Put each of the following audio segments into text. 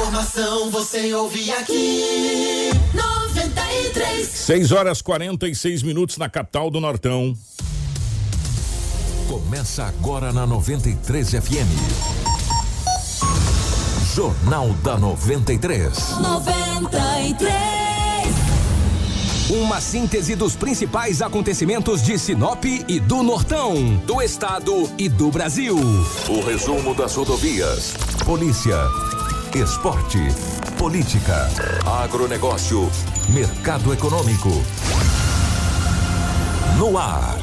Informação você ouve aqui. 93. 6 horas 46 minutos na capital do Nortão. Começa agora na 93 FM. Jornal da 93. 93. Uma síntese dos principais acontecimentos de Sinop e do Nortão, do estado e do Brasil. O resumo das rodovias. Polícia. Esporte. Política. Agronegócio. Mercado econômico. No ar.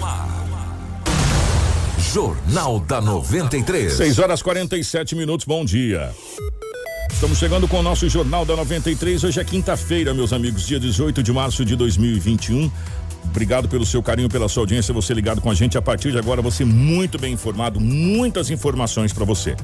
Jornal da 93. 6 horas 47 minutos, bom dia. Estamos chegando com o nosso Jornal da 93. Hoje é quinta-feira, meus amigos, dia 18 de março de 2021. Obrigado pelo seu carinho, pela sua audiência, você ligado com a gente. A partir de agora, você muito bem informado, muitas informações para você.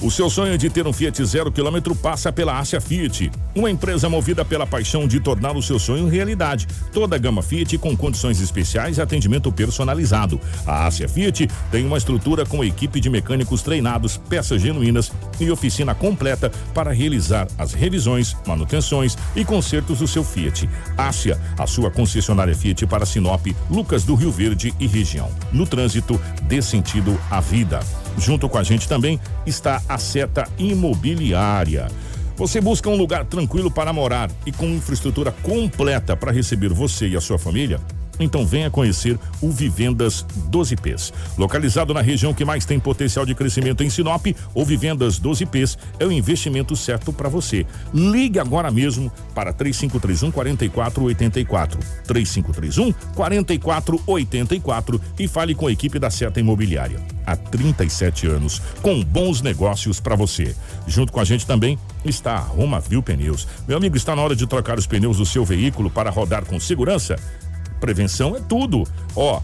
O seu sonho de ter um Fiat zero quilômetro passa pela Ásia Fiat, uma empresa movida pela paixão de tornar o seu sonho realidade. Toda a gama Fiat com condições especiais e atendimento personalizado. A Ásia Fiat tem uma estrutura com equipe de mecânicos treinados, peças genuínas e oficina completa para realizar as revisões, manutenções e consertos do seu Fiat. Ásia, a sua concessionária Fiat para Sinop, Lucas do Rio Verde e região. No trânsito, dê sentido à vida. Junto com a gente também está a Seta Imobiliária. Você busca um lugar tranquilo para morar e com infraestrutura completa para receber você e a sua família? Então venha conhecer o Vivendas 12Ps. Localizado na região que mais tem potencial de crescimento em Sinop, o Vivendas 12Ps é o investimento certo para você. Ligue agora mesmo para 3531 4484. 3531 4484 e fale com a equipe da Seta Imobiliária. Há 37 anos, com bons negócios para você. Junto com a gente também está a Roma Viu Pneus. Meu amigo, está na hora de trocar os pneus do seu veículo para rodar com segurança? Prevenção é tudo. Ó,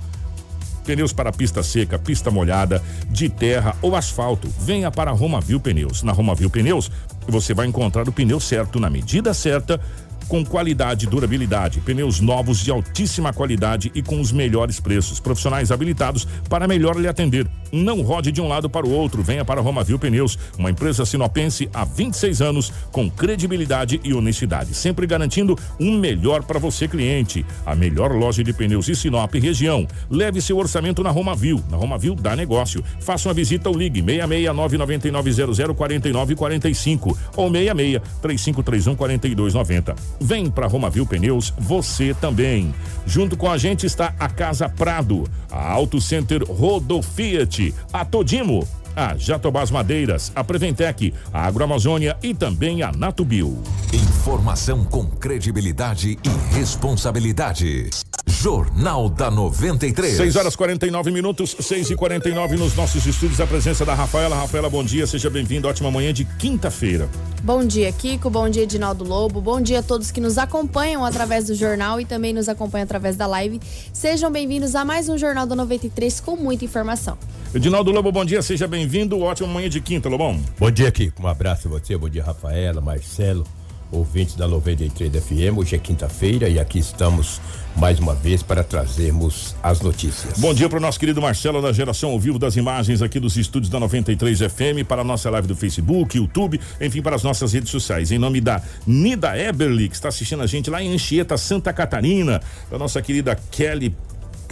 pneus para pista seca, pista molhada, de terra ou asfalto. Venha para a Romavil Pneus. Na Romavil Pneus, você vai encontrar o pneu certo na medida certa com qualidade e durabilidade, pneus novos de altíssima qualidade e com os melhores preços. Profissionais habilitados para melhor lhe atender. Não rode de um lado para o outro. Venha para a Romavil Pneus, uma empresa sinopense há 26 anos com credibilidade e honestidade, sempre garantindo um melhor para você cliente. A melhor loja de pneus de Sinop região. Leve seu orçamento na Romavil. Na Romavil dá negócio. Faça uma visita ou ligue 6699900 4945 ou 66 3531 4290. Vem para Romavil Pneus, você também. Junto com a gente está a Casa Prado, a Auto Center Rodo Fiat, a Todimo, a Jatobás Madeiras, a Preventec, a Agroamazônia e também a Natubio. Informação com credibilidade e responsabilidade. Jornal da 93. 6 horas 49 minutos, 6 e 49 nos nossos estúdios. A presença da Rafaela. Rafaela, bom dia, seja bem-vindo. Ótima manhã de quinta-feira. Bom dia, Kiko. Bom dia, Edinaldo Lobo. Bom dia a todos que nos acompanham através do jornal e também nos acompanham através da live. Sejam bem-vindos a mais um Jornal da 93 com muita informação. Edinaldo Lobo, bom dia, seja bem-vindo. Ótima manhã de quinta, Lobão. Bom dia, Kiko. Um abraço a você, bom dia, Rafaela, Marcelo, ouvintes da 93 FM. Hoje é quinta-feira e aqui estamos mais uma vez para trazermos as notícias. Bom dia para o nosso querido Marcelo da Geração ao Vivo das Imagens aqui dos estúdios da 93 FM, para a nossa live do Facebook, YouTube, enfim, para as nossas redes sociais. Em nome da Nida Eberly, que está assistindo a gente lá em Anchieta, Santa Catarina, da nossa querida Kelly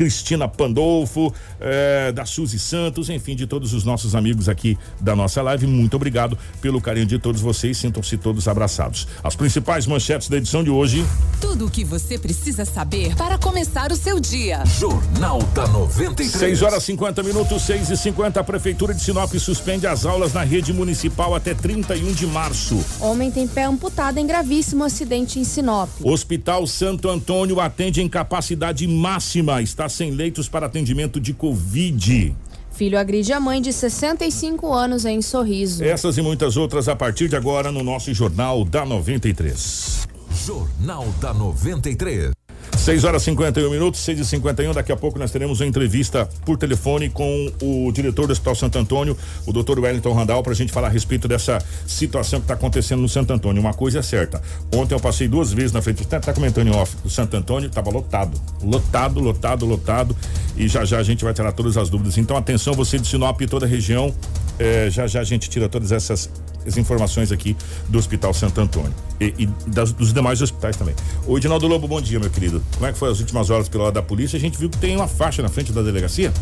Cristina Pandolfo, eh, da Suzy Santos, enfim, de todos os nossos amigos aqui da nossa live. Muito obrigado pelo carinho de todos vocês. Sintam-se todos abraçados. As principais manchetes da edição de hoje. Tudo o que você precisa saber para começar o seu dia. Jornal da 93. 6 horas 50 minutos, 6 e 50 A Prefeitura de Sinop suspende as aulas na rede municipal até 31 de março. Homem tem pé amputado em gravíssimo acidente em Sinop. Hospital Santo Antônio atende em capacidade máxima. Está sem leitos para atendimento de Covid. Filho agride a mãe de 65 anos em Sorriso. Essas e muitas outras a partir de agora no nosso Jornal da 93. Jornal da 93. 6 horas 51 minutos, 6 e 51 Daqui a pouco nós teremos uma entrevista por telefone com o diretor do Hospital Santo Antônio, o doutor Wellington Randall, para a gente falar a respeito dessa situação que está acontecendo no Santo Antônio. Uma coisa é certa. Ontem eu passei duas vezes na frente, está tá comentando em off, do Santo Antônio, estava lotado. Lotado, lotado, lotado. E já já a gente vai tirar todas as dúvidas. Então, atenção, você de Sinop e toda a região. eh, já já a gente tira todas essas as informações aqui do Hospital Santo Antônio e, e das, dos demais hospitais também. O Edinaldo Lobo, bom dia, meu querido. Como é que foi as últimas horas pelo lado da polícia? A gente viu que tem uma faixa na frente da delegacia.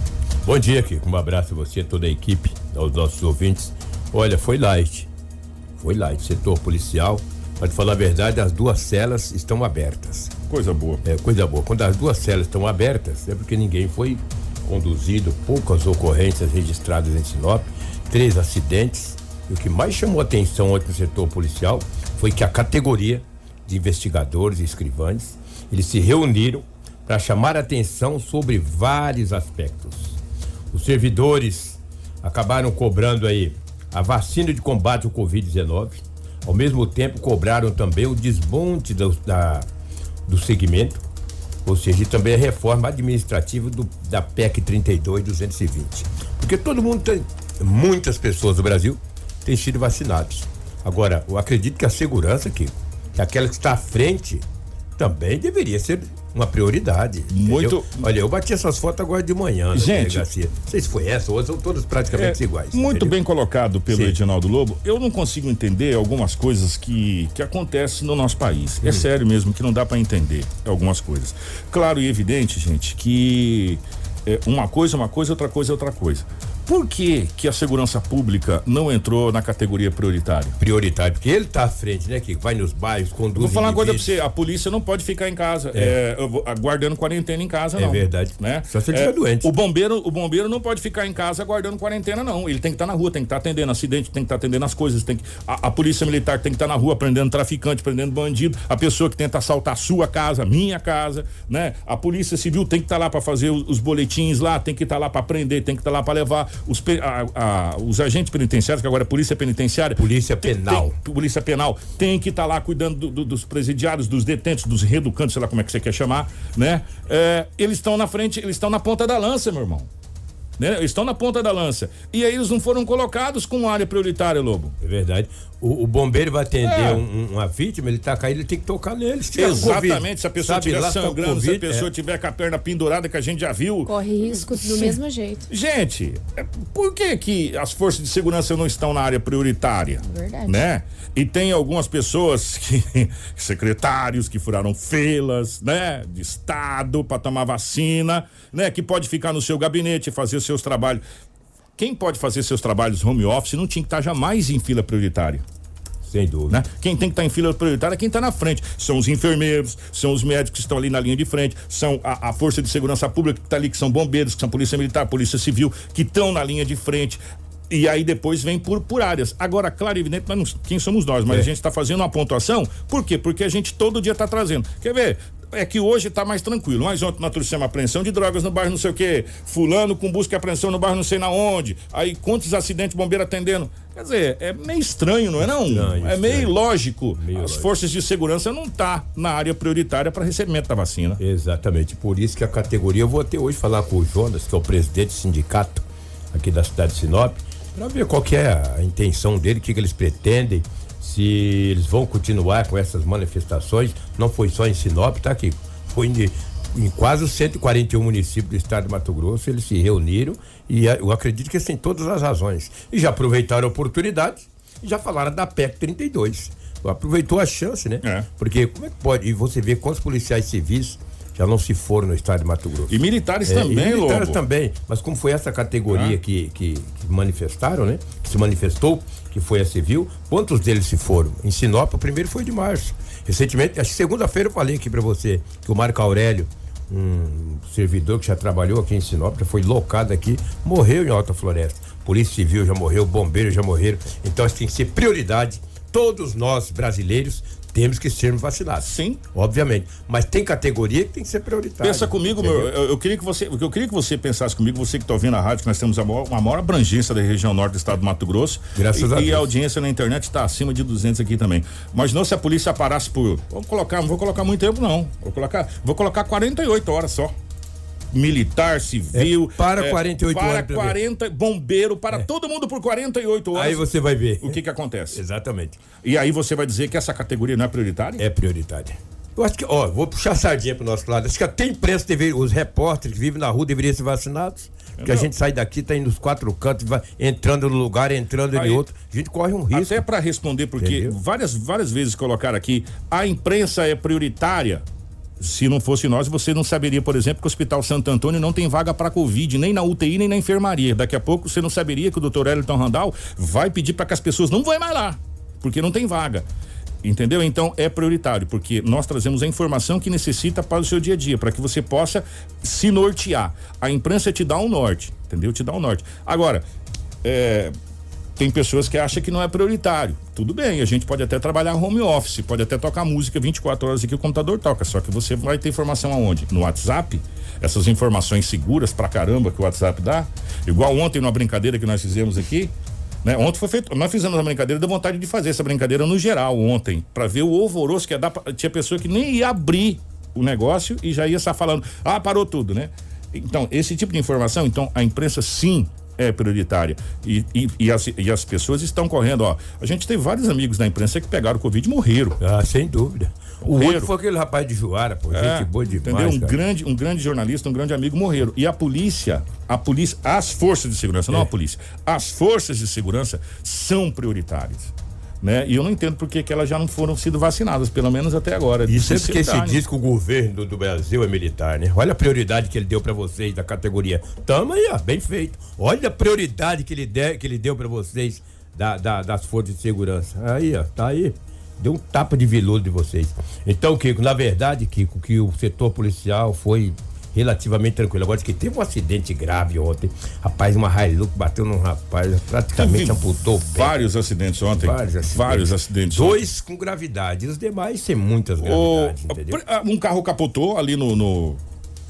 Bom dia, Kiko. Um abraço a você, toda a equipe, aos nossos ouvintes. Olha, foi light. Foi light. Setor policial. Para te falar a verdade, as duas celas estão abertas. Coisa boa. É, coisa boa. Quando as duas celas estão abertas, é porque ninguém foi conduzido, poucas ocorrências registradas em Sinop, três acidentes. E o que mais chamou atenção ontem no setor policial foi que a categoria de investigadores e escrivães, eles se reuniram para chamar atenção sobre vários aspectos. Os servidores acabaram cobrando aí a vacina de combate ao Covid-19, ao mesmo tempo cobraram também o desmonte do, da, do segmento, ou seja, também a reforma administrativa do, da PEC 32 220. Porque todo mundo tem, muitas pessoas do Brasil têm sido vacinados. Agora, eu acredito que a segurança que, que aquela que está à frente também deveria ser uma prioridade. Muito- entendeu? Olha, eu bati essas fotos agora de manhã Gente-. Não sei se foi essa ou outra, são todas praticamente É, iguais. Muito entendeu? bem colocado pelo Sim. Edinaldo Lobo. Eu não consigo entender algumas coisas que, que acontecem no nosso país. Hum. É sério mesmo que não dá para entender algumas coisas. Claro e evidente, gente, que é, uma coisa é uma coisa, outra coisa é outra coisa. Por que que a segurança pública não entrou na categoria prioritária? Prioritário, porque ele tá à frente, né, que vai nos bairros, conduz. Vou falar uma coisa pra indivíduos. você, a polícia não pode ficar em casa, é, vou- aguardando quarentena em casa, É não. verdade. Né? Só se ele estiver doente. O bombeiro, o bombeiro não pode ficar em casa aguardando quarentena, não. Ele tem que estar na rua, tem que estar atendendo acidente, tem que estar atendendo as coisas, tem que, a, a polícia militar tem que estar na rua prendendo traficante, prendendo bandido, a pessoa que tenta assaltar a sua casa, minha casa, né? A polícia civil tem que estar lá para fazer os, os boletins lá, tem que estar lá para prender, tem que estar lá para levar os, a- a- os agentes penitenciários, que agora é polícia penitenciária. Polícia tem- penal. tem- polícia penal tem que estar lá cuidando do- do- dos presidiários, dos detentos, dos reeducantes, sei lá como é que você quer chamar, né? É, eles estão na frente, eles estão na ponta da lança, meu irmão. Né? Eles estão na ponta da lança. E aí eles não foram colocados com área prioritária, Lobo. É verdade. O, o bombeiro vai atender É. um- uma vítima, ele tá caído, ele tem que tocar nele. Se tiver Exatamente, Covid. se a pessoa Sabe estiver lá se tá sangrando, se a Covid, pessoa é. tiver com a perna pendurada, que a gente já viu. Corre risco do mesmo jeito. Gente, é, por que que as forças de segurança não estão na área prioritária? Verdade. Né? E tem algumas pessoas que secretários que furaram filas, né, de estado para tomar vacina, né, que pode ficar no seu gabinete e fazer seus trabalhos. Quem pode fazer seus trabalhos home office não tinha que estar jamais em fila prioritária. Sem dúvida. Né? Quem tem que estar em fila prioritária é quem está na frente. São os enfermeiros, são os médicos que estão ali na linha de frente, são a, a força de segurança pública que está ali, que são bombeiros, que são polícia militar, polícia civil, que estão na linha de frente. E aí depois vem por, por áreas. Agora, claro e evidente, nós não- quem somos nós, mas É. a gente está fazendo uma pontuação. Por quê? Porque a gente todo dia está trazendo. Quer ver? É que hoje está mais tranquilo. Mas ontem nós trouxemos apreensão de drogas no bairro não sei o quê. Fulano com busca e apreensão no bairro não sei na onde. Aí quantos acidentes bombeiro atendendo. Quer dizer, é meio estranho, não é não? Estranho, é meio estranho. ilógico. Meio As lógico. forças de segurança não tá na área prioritária para recebimento da vacina. Exatamente. Por isso que a categoria, eu vou até hoje falar com o Jonas, que é o presidente do sindicato aqui da cidade de Sinop, para ver qual que é a intenção dele, o que, que eles pretendem, se eles vão continuar com essas manifestações. Não foi só em Sinop, tá aqui. Foi em, em quase os 141 municípios do estado de Mato Grosso, eles se reuniram e eu acredito que eles têm todas as razões. E já aproveitaram a oportunidade e já falaram da PEC 32. Aproveitou a chance, né? É. Porque como é que pode? E você vê quantos policiais civis já não se foram no estado de Mato Grosso. E militares É, também, e militares Lobo. também. Mas como foi essa categoria Ah. que, que, que manifestaram, né? Que se manifestou, que foi a civil, quantos deles se foram? Em Sinop, o primeiro foi de março. Recentemente, acho que segunda-feira eu falei aqui pra você que o Marco Aurélio, um servidor que já trabalhou aqui em Sinop, já foi locado aqui, morreu em Alta Floresta. Polícia Civil já morreu, bombeiros já morreram. Então isso tem que ser prioridade. Todos nós brasileiros temos que sermos vacinados. Sim. Obviamente. Mas tem categoria que tem que ser prioritária. Pensa comigo, meu, Entendeu? eu, eu queria que você, eu queria que você pensasse comigo, você que está ouvindo a rádio, que nós temos a maior, a maior abrangência da região norte do estado do Mato Grosso. Graças e, a E Deus. a audiência na internet está acima de 200 aqui também. Mas não se a polícia parasse por, vou colocar, não vou colocar muito tempo não. Vou colocar, vou colocar 48 horas só. Militar, civil. É, para 48 para horas ver. 40, bombeiro, para todo mundo por 48 horas. Aí você vai ver. O que que acontece? Exatamente. E aí você vai dizer que essa categoria não é prioritária? É prioritária. Eu acho que, ó, vou puxar a sardinha pro nosso lado. Acho que até a imprensa deveria, os repórteres que vivem na rua deveriam ser vacinados. Que a gente sai daqui, tá indo nos quatro cantos, vai entrando no lugar, entrando Aí- em outro. A gente corre um risco. Até para responder, porque Entendeu? várias, várias vezes colocaram aqui, a imprensa é prioritária. Se não fosse nós, você não saberia, por exemplo, que o Hospital Santo Antônio não tem vaga para Covid, nem na UTI, nem na enfermaria. Daqui a pouco você não saberia que o doutor Elton Randall vai pedir para que as pessoas não vão mais lá, porque não tem vaga. Entendeu? Então é prioritário, porque nós trazemos a informação que necessita para o seu dia a dia, para que você possa se nortear. A imprensa te dá um norte, entendeu? Te dá um norte. Agora, é, tem pessoas que acham que não é prioritário. Tudo bem, a gente pode até trabalhar home office, pode até tocar música 24 horas aqui o computador toca, só que você vai ter informação aonde? No WhatsApp? Essas informações seguras pra caramba que o WhatsApp dá. Igual ontem numa brincadeira que nós fizemos aqui, né? Ontem foi feito, nós fizemos uma brincadeira, deu vontade de fazer essa brincadeira no geral ontem, pra ver o alvoroço que ia dar, pra- tinha pessoa que nem ia abrir o negócio e já ia estar falando, ah, parou tudo, né? Então, esse tipo de informação, então a imprensa sim é prioritária. E, e, e as, e as pessoas estão correndo, ó. A gente tem vários amigos da imprensa que pegaram Covid e morreram. Ah, sem dúvida. O Morreram. outro foi aquele rapaz de Juara, pô. É, gente boa demais. entendeu? Um cara. grande, um grande jornalista, um grande amigo morreram. E a polícia, a polícia, as forças de segurança, não É. a polícia, as forças de segurança são prioritárias. Né? E eu não entendo por que que elas já não foram sido vacinadas, pelo menos até agora. Isso é porque se Sinceridade. diz que o governo do, Brasil é militar, né? Olha a prioridade que ele deu pra vocês da categoria. Tamo aí, ó, bem feito. Olha a prioridade que ele, de, que ele deu pra vocês da, da- das forças de segurança. Aí, ó, tá aí. Deu um tapa de veludo de vocês. Então, Kiko, na verdade, Kiko, que o setor policial foi relativamente tranquilo. Agora, que teve um acidente grave ontem. Rapaz, uma Hilux bateu num rapaz, praticamente Teve amputou o pé. Vários acidentes ontem. Vários acidentes. Vários acidentes. ontem. Dois com gravidade. Os demais sem muitas O- gravidades, entendeu? um carro capotou ali no, no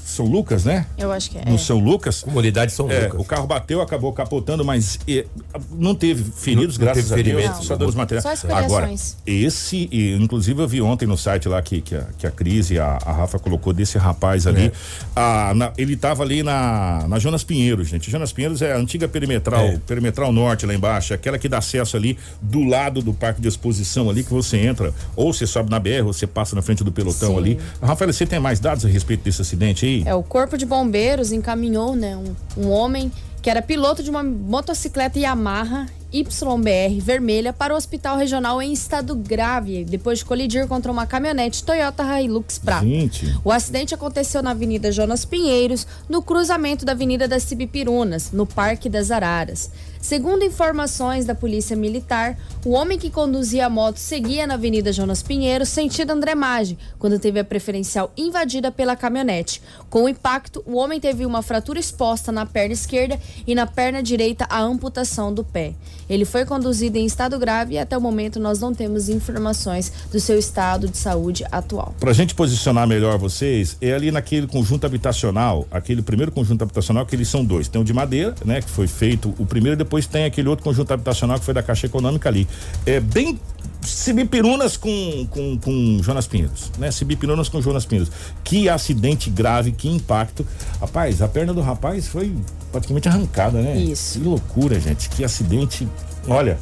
São Lucas, né? Eu acho que é. No São Lucas. Comunidade São É, Lucas. o carro bateu, acabou capotando, mas eh, não teve feridos, Não- não graças teve a Deus. ferimentos. Só danos materiais. Só escoriações. Agora, esse, e, inclusive eu vi ontem no site lá que, que, a, que a Cris e a, a Rafa colocou desse rapaz ali. É. Ah, na- ele tava ali na, na Jonas Pinheiros, gente. Jonas Pinheiros é a antiga perimetral, É. perimetral norte lá embaixo, aquela que dá acesso ali do lado do parque de exposição ali que você entra, ou você sobe na BR, ou você passa na frente do pelotão Sim. ali. Rafael, você tem mais dados a respeito desse acidente aí? É, o Corpo de Bombeiros encaminhou, né, um, um homem que era piloto de uma motocicleta Yamaha YBR vermelha para o hospital regional em estado grave, depois de colidir contra uma caminhonete Toyota Hilux Prata. Gente. O acidente aconteceu na Avenida Jonas Pinheiros, no cruzamento da Avenida das Cibipirunas, no Parque das Araras. Segundo informações da Polícia Militar, o homem que conduzia a moto seguia na Avenida Jonas Pinheiro, sentido André Maggi, quando teve a preferencial invadida pela caminhonete. Com o impacto, o homem teve uma fratura exposta na perna esquerda e na perna direita a amputação do pé. Ele foi conduzido em estado grave e até o momento nós não temos informações do seu estado de saúde atual. Pra gente posicionar melhor vocês, é ali naquele conjunto habitacional, aquele primeiro conjunto habitacional, que eles são dois. Tem o de madeira, né, que foi feito o primeiro, depois tem aquele outro conjunto habitacional que foi da Caixa Econômica ali. É bem Cibipirunas com, com, com Jonas Pinheiros, né? Cibipirunas com Jonas Pinheiros. Que acidente grave, que impacto. Rapaz, a perna do rapaz foi praticamente arrancada, né? Isso. Que loucura, gente. Que acidente. Olha,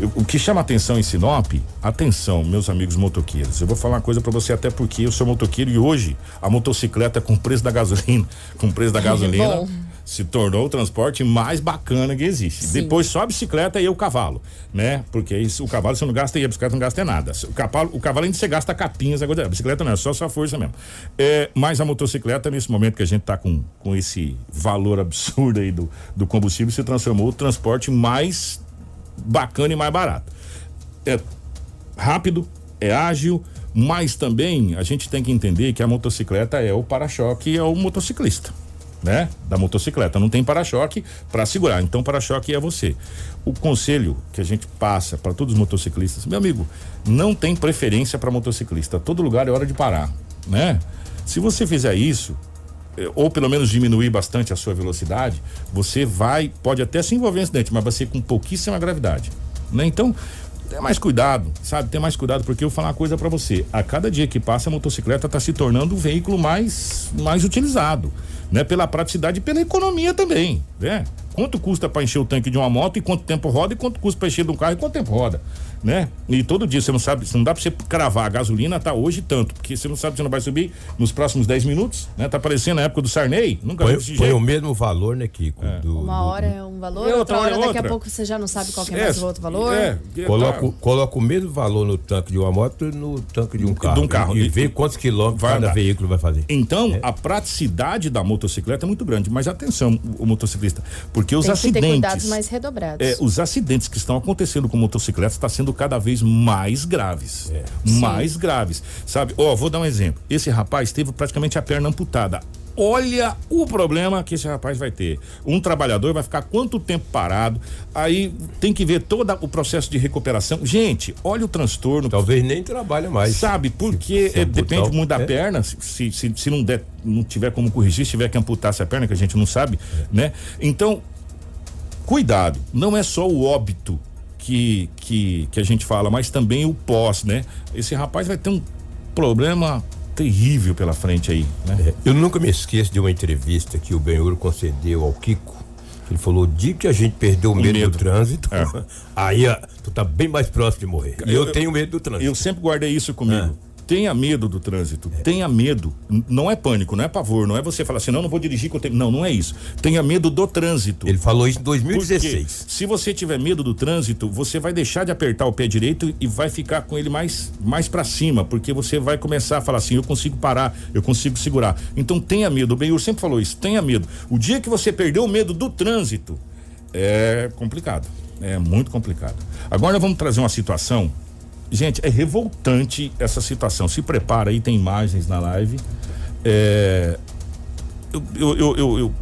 eu- o que chama atenção em Sinop, atenção, meus amigos motoqueiros. Eu vou falar uma coisa pra você, até porque eu sou motoqueiro e hoje a motocicleta com o preço da gasolina, com o preço da gasolina, Bom. Se tornou o transporte mais bacana que existe. Depois só a bicicleta e o cavalo, né? Porque isso, o cavalo você não gasta e a bicicleta não gasta nada. O cavalo, o cavalo ainda você gasta capinhas, agora a bicicleta não é só sua força mesmo. É, mas a motocicleta, nesse momento que a gente tá com, com esse valor absurdo aí do, do combustível, se transformou o transporte mais bacana e mais barato. É rápido, é ágil, mas também a gente tem que entender que a motocicleta é o para-choque, é o motociclista, né? Da motocicleta. Não tem para-choque para segurar, então para-choque é você. O conselho que a gente passa para todos os motociclistas, meu amigo, não tem preferência para motociclista. Todo lugar é hora de parar, né? Se você fizer isso, eh, ou pelo menos diminuir bastante a sua velocidade, você vai, pode até se envolver em acidente, mas vai ser com pouquíssima gravidade, né? Então, tenha mais cuidado, sabe? Tenha mais cuidado, porque eu vou falar uma coisa pra você. A cada dia que passa, a motocicleta está se tornando o veículo mais, mais utilizado, né? Pela praticidade e pela economia também, né? quanto custa para encher o tanque de uma moto e quanto tempo roda e quanto custa para encher de um carro e quanto tempo roda, né? E todo dia você não sabe, não dá para você cravar a gasolina tá hoje tanto, porque você não sabe se não vai subir nos próximos 10 minutos, né? Tá parecendo a época do Sarney, nunca põe jeito. o mesmo valor, né, Kiko? do- Uma hora é um valor, É, outra outra hora hora é daqui a outra. pouco você já não sabe qual que é É, mais o outro valor. É, Coloca, o- tá- coloca o mesmo valor no tanque de uma moto e no tanque de um carro. um carro. E, E- vê quantos quilômetros vai cada andar. veículo vai fazer. Então, a praticidade da motocicleta é muito grande, mas atenção, o, o motociclista, porque os Tem que ter acidentes, cuidados mais redobrados. é, os acidentes que estão acontecendo com motocicletas está sendo cada vez mais graves, É. mais graves, sabe? Ó, vou dar um exemplo. Esse rapaz teve praticamente a perna amputada. Olha o problema que esse rapaz vai ter. Um trabalhador vai ficar quanto tempo parado? Aí tem que ver todo o processo de recuperação. Gente, olha o transtorno. Talvez nem trabalha mais. Sabe, porque é, depende muito da pé. perna. Se, se, se não der, não tiver como corrigir, se tiver que amputar essa perna, que a gente não sabe, né? Então, cuidado. Não é só o óbito que, que, que a gente fala, mas também o pós, né? Esse rapaz vai ter um problema terrível pela frente aí, né? É, Eu nunca me esqueço de uma entrevista que o Benhur concedeu ao Kiko. Ele falou: o dia que a gente perdeu o medo, medo. do trânsito, É. aí tu tá bem mais próximo de morrer. E eu, Eu- tenho medo do trânsito. Eu sempre guardei isso comigo. Tenha medo do trânsito, tenha medo. Não é pânico, não é pavor, não é você falar assim, não, não vou dirigir que eu tenho. Não, não é isso. Tenha medo do trânsito. Ele falou isso em Porque 2016. se você tiver medo do trânsito, você vai deixar de apertar o pé direito e vai ficar com ele mais, mais para cima, porque você vai começar a falar assim: eu consigo parar, eu consigo segurar. Então tenha medo. O Benhur sempre falou isso: tenha medo. O dia que você perdeu o medo do trânsito, é complicado. É muito complicado. Agora vamos trazer uma situação. Gente, é revoltante essa situação. Se prepara aí, tem imagens na live. É, eu, eu, eu, eu,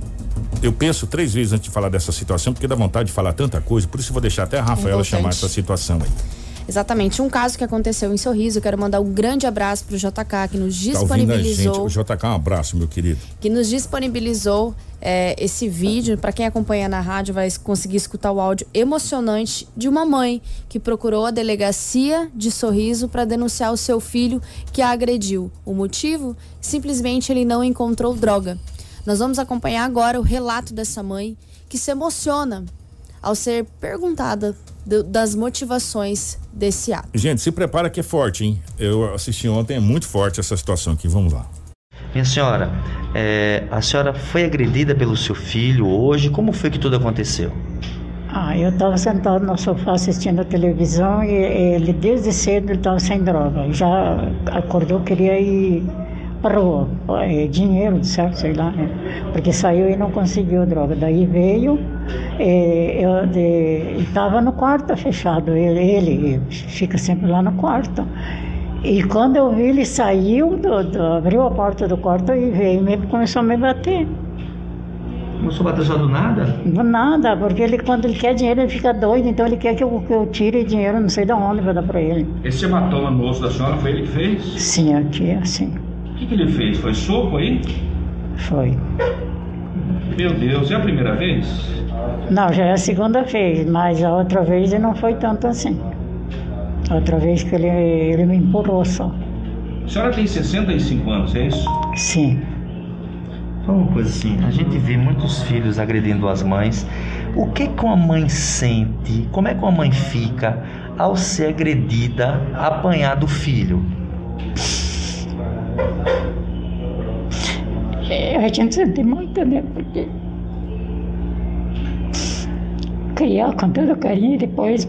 eu, penso três vezes antes de falar dessa situação, porque dá vontade de falar tanta coisa, por isso vou deixar até a Rafaela chamar essa situação aí. Exatamente, um caso que aconteceu em Sorriso. Eu quero mandar um grande abraço pro JK que nos Tá ouvindo a gente? disponibilizou, O JK, um abraço, meu querido. que nos disponibilizou é, esse vídeo. Para quem acompanha na rádio, vai conseguir escutar o áudio emocionante de uma mãe que procurou a delegacia de Sorriso para denunciar o seu filho que a agrediu. O motivo? Simplesmente ele não encontrou droga. Nós vamos acompanhar agora o relato dessa mãe que se emociona ao ser perguntada do- das motivações desse ato. Gente, se prepara que é forte, hein? Eu assisti ontem, é muito forte essa situação aqui. Vamos lá. Minha senhora, é, a senhora foi agredida pelo seu filho hoje? Como foi que tudo aconteceu? Ah, eu estava sentado no sofá assistindo a televisão e ele, desde cedo, estava sem droga. Já acordou, queria ir para rua. É, dinheiro, certo? Sei lá. né? Porque saiu e não conseguiu droga. Daí veio, é, eu estava no quarto fechado. Ele, ele fica sempre lá no quarto. E quando eu vi, ele saiu, do, do- abriu a porta do quarto e veio e me- começou a me bater. Começou a bater só do nada? Do Nada, porque ele, quando ele quer dinheiro, ele fica doido, então ele quer que eu, que eu tire dinheiro, não sei de onde, para dar para ele. Esse hematoma no osso da senhora foi ele que fez? Sim, aqui, assim, O que, que ele fez? Foi soco aí? foi. Meu Deus, é a primeira vez? Não, já é a segunda vez, mas a outra vez não foi tanto assim. A outra vez que ele, ele me empurrou só. A senhora tem 65 anos, é isso? Sim. Fala uma coisa assim, a gente vê muitos filhos agredindo as mães. O que que uma mãe sente? Como é que uma mãe fica ao ser agredida, apanhar do filho? É, a gente sente muito, né? Porque criar com todo carinho depois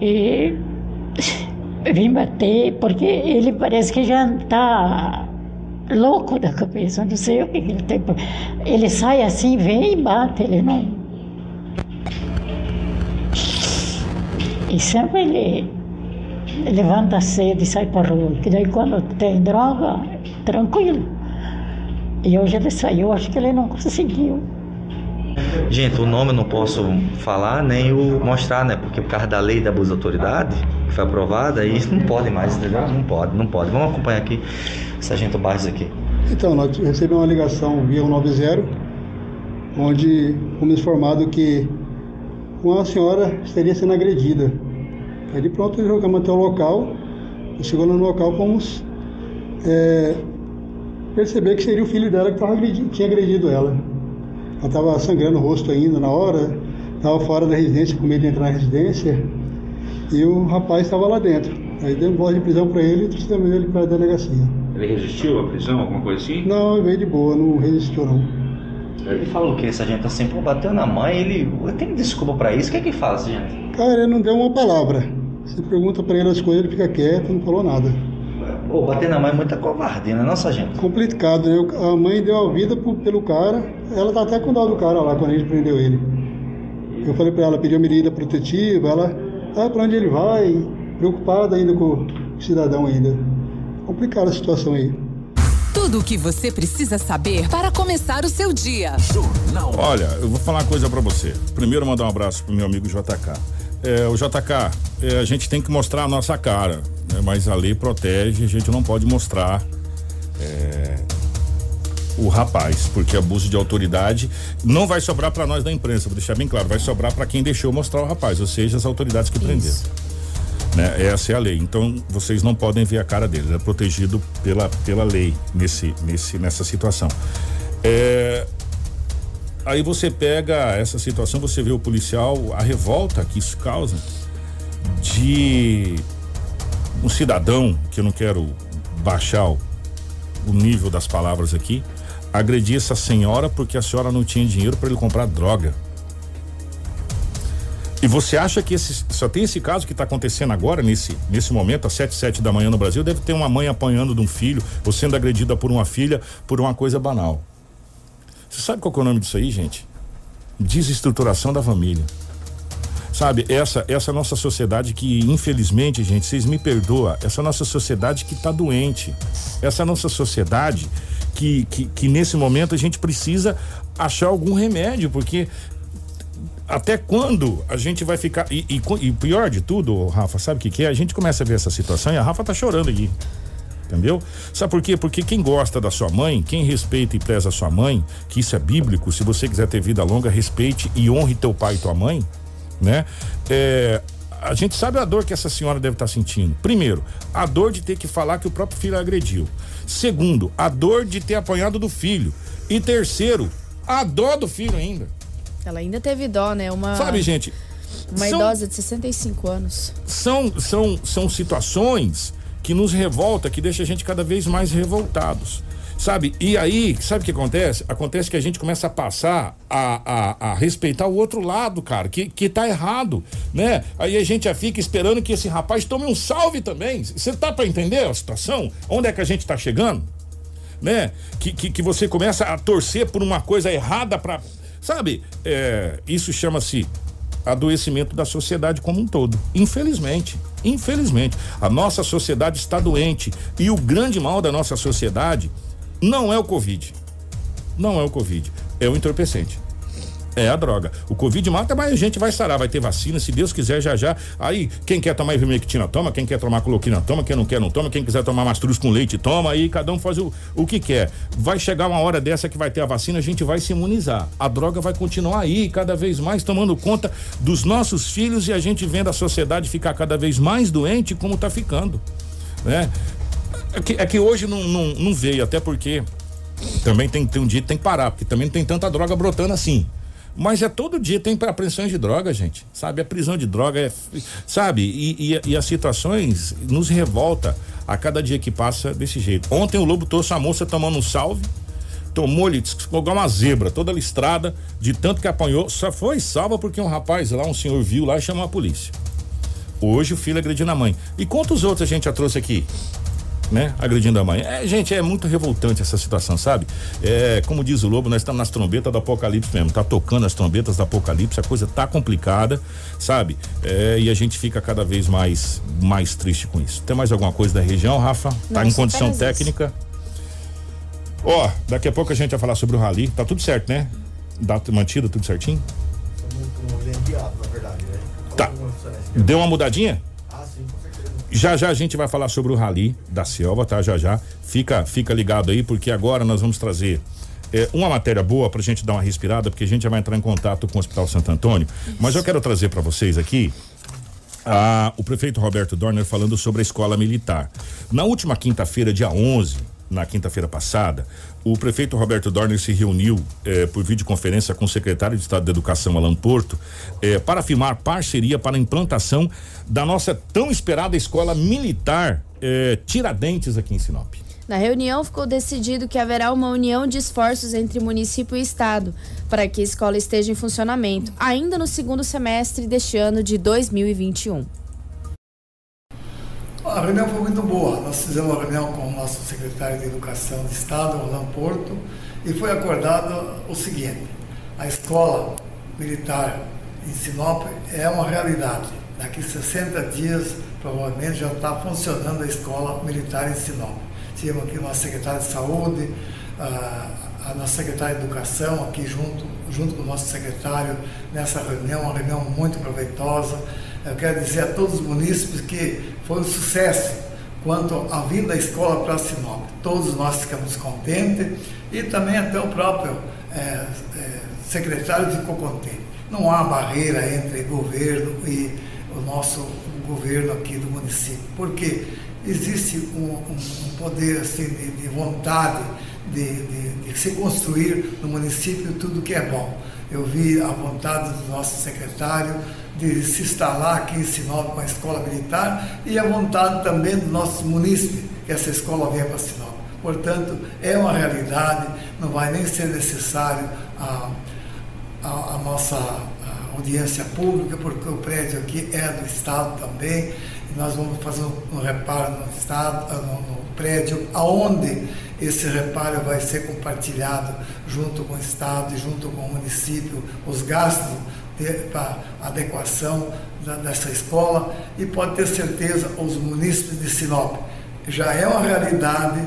e vim bater, porque ele parece que já está louco da cabeça, não sei o que, ele tem. Ele sai assim, vem e bate, ele não. E sempre ele levanta cedo e sai para rua, que daí quando tem droga, tranquilo. E hoje ele saiu, acho que ele não conseguiu. Gente, o nome eu não posso falar nem o mostrar, né? Porque por causa da lei da abuso de autoridade, que foi aprovada, isso não pode mais, entendeu? Não pode, não pode. Vamos acompanhar aqui, Sargento Barros aqui. Então, nós recebemos uma ligação via 190, onde fomos informados que uma senhora estaria sendo agredida. Aí de pronto jogamos até o local, e chegou no local fomos é, perceber que seria o filho dela que tava agredi- tinha agredido ela. Ela estava sangrando o rosto ainda na hora, estava fora da residência, com medo de entrar na residência, e o rapaz estava lá dentro. Aí deu voz de prisão para ele e trouxemos ele para a delegacia. Ele resistiu à prisão, alguma coisa assim? Não, ele veio de boa, não resistiu não. Ele falou o que? Sargento assim, pô, bateu na mãe, ele. Tem desculpa pra isso? O que é que fala, sargento? Cara, ele não deu uma palavra. Você pergunta para ele as coisas, ele fica quieto, não falou nada. Pô, bater na mãe é muita covardia, né, não, sargento? Complicado, né? A mãe deu a vida por- pelo cara, ela tá até com dó do cara lá quando a gente prendeu ele. Eu falei para ela, pediu medida protetiva, ela, ah, para onde ele vai? Preocupada ainda com o cidadão ainda. Complicada a situação aí. Tudo o que você precisa saber para começar o seu dia. Olha, eu vou falar uma coisa pra você. Primeiro, mandar um abraço pro meu amigo JK. É, o JK, é, a gente tem que mostrar a nossa cara, né? mas a lei protege, a gente não pode mostrar é, o rapaz, porque abuso de autoridade não vai sobrar pra nós da imprensa, vou deixar bem claro, vai sobrar pra quem deixou mostrar o rapaz, ou seja, as autoridades que prenderam. Né? Essa é a lei. Então vocês não podem ver a cara dele, é protegido pela, pela lei nesse, nesse, nessa situação. É, aí você pega essa situação, você vê o policial, a revolta que isso causa de um cidadão, que eu não quero baixar o, o nível das palavras aqui, agredir essa senhora porque a senhora não tinha dinheiro para ele comprar droga. E você acha que esse, só tem esse caso que está acontecendo agora, nesse, nesse momento, às 7, 7 da manhã no Brasil? Deve ter uma mãe apanhando de um filho ou sendo agredida por uma filha por uma coisa banal. Você sabe qual é o nome disso aí, gente? Desestruturação da família. Sabe, essa essa nossa sociedade que, infelizmente, gente, vocês me perdoam, essa nossa sociedade que está doente. Essa nossa sociedade que, que, que nesse momento a gente precisa achar algum remédio, porque até quando a gente vai ficar. E, e, e pior de tudo, Rafa, sabe o que, que é? A gente começa a ver essa situação e a Rafa tá chorando aqui. Entendeu? Sabe por quê? Porque quem gosta da sua mãe, quem respeita e preza a sua mãe, que isso é bíblico, se você quiser ter vida longa, respeite e honre teu pai e tua mãe, né? É, a gente sabe a dor que essa senhora deve estar sentindo. Primeiro, a dor de ter que falar que o próprio filho a agrediu. Segundo, a dor de ter apanhado do filho. E terceiro, a dó do filho ainda. Ela ainda teve dó, né? Uma, Sabe, gente? uma são- idosa de 65 anos. são, são, são situações que nos revolta, que deixa a gente cada vez mais revoltados. Sabe? E aí, sabe o que acontece? Acontece que a gente começa a passar a, a, a respeitar o outro lado, cara, que, que tá errado, né? Aí a gente já fica esperando que esse rapaz tome um salve também. Você tá para entender a situação? Onde é que a gente tá chegando? né? Que, que, que você começa a torcer por uma coisa errada para, sabe? É, isso chama-se adoecimento da sociedade como um todo. Infelizmente, infelizmente, a nossa sociedade está doente e o grande mal da nossa sociedade não é o Covid, não é o Covid, é o entorpecente. É a droga. O Covid mata, mas a gente vai sarar, vai ter vacina, se Deus quiser, já já. Aí, quem quer tomar ivermectina, toma. Quem quer tomar coloquina, toma. Quem não quer, não toma. Quem quiser tomar mastruz com leite, toma. Aí cada um faz o, o que quer. Vai chegar uma hora dessa que vai ter a vacina, a gente vai se imunizar. A droga vai continuar aí, cada vez mais tomando conta dos nossos filhos e a gente vendo a sociedade ficar cada vez mais doente como tá ficando, né? É que, é que hoje não, não, não veio, até porque também tem, tem um dia que tem que parar, porque também não tem tanta droga brotando assim. Mas é todo dia tem apreensões de droga, gente. Sabe? A prisão de droga é. Sabe? E, e, e as situações nos revolta a cada dia que passa desse jeito. Ontem o Lobo trouxe a moça tomando um salve. Tomou-lhe igual uma zebra, toda listrada, de tanto que apanhou. Só foi salva porque um rapaz lá, um senhor viu lá e chamou a polícia. Hoje o filho agredindo a mãe. E quantos outros a gente já trouxe aqui? Né? Agredindo a mãe. É, gente, é muito revoltante essa situação, sabe? É, como diz o Lobo, nós estamos nas trombetas do apocalipse mesmo, tá tocando as trombetas do apocalipse, a coisa tá complicada, sabe? É, e a gente fica cada vez mais mais triste com isso. Tem mais alguma coisa da região, Rafa? tá Não, em só condição técnica? Ó, daqui a pouco a gente vai falar sobre o rally, tá tudo certo, né? Data mantida, tudo certinho? na verdade, né? Tá. Deu uma mudadinha? Já já a gente vai falar sobre o rally da selva, tá? Já já. Fica, fica ligado aí, porque agora nós vamos trazer é, uma matéria boa pra gente dar uma respirada, porque a gente já vai entrar em contato com o Hospital Santo Antônio. Mas eu quero trazer para vocês aqui o prefeito Roberto Dorner falando sobre a escola militar. Na última quinta-feira, dia 11, na quinta-feira passada, o prefeito Roberto Dorner se reuniu eh, por videoconferência com o secretário de Estado da Educação, Alan Porto, eh, para firmar parceria para a implantação da nossa tão esperada escola militar eh, Tiradentes aqui em Sinop. Na reunião ficou decidido que haverá uma união de esforços entre município e estado para que a escola esteja em funcionamento ainda no segundo semestre deste ano de 2021. A reunião foi muito boa. Nós fizemos uma reunião com o nosso secretário de Educação de Estado, Roland Porto, e foi acordado o seguinte: a escola militar em Sinop é uma realidade. Daqui 60 dias, provavelmente, já está funcionando a escola militar em Sinop. Tivemos aqui o nosso secretário de Saúde, a nossa secretária de Educação aqui junto, junto com o nosso secretário nessa reunião, uma reunião muito proveitosa. Eu quero dizer a todos os munícipes que foi um sucesso quanto à vinda da escola para Sinop. Todos nós ficamos contentes e também até o próprio é, é, secretário ficou contente. Não há barreira entre governo e o nosso governo aqui do município, porque existe um, um, poder assim, de, de vontade de, de, de, se construir no município tudo que é bom. Eu vi a vontade do nosso secretário de se instalar aqui em Sinop com a escola militar e a vontade também do nosso município que essa escola venha para Sinop. Portanto, é uma realidade, não vai nem ser necessário a, a, a nossa a audiência pública, porque o prédio aqui é do Estado também, e nós vamos fazer um, um reparo no Estado, no, no prédio, aonde esse reparo vai ser compartilhado junto com o Estado e junto com o município, os gastos para adequação da, dessa escola e pode ter certeza os munícipes de Sinop. Já é uma realidade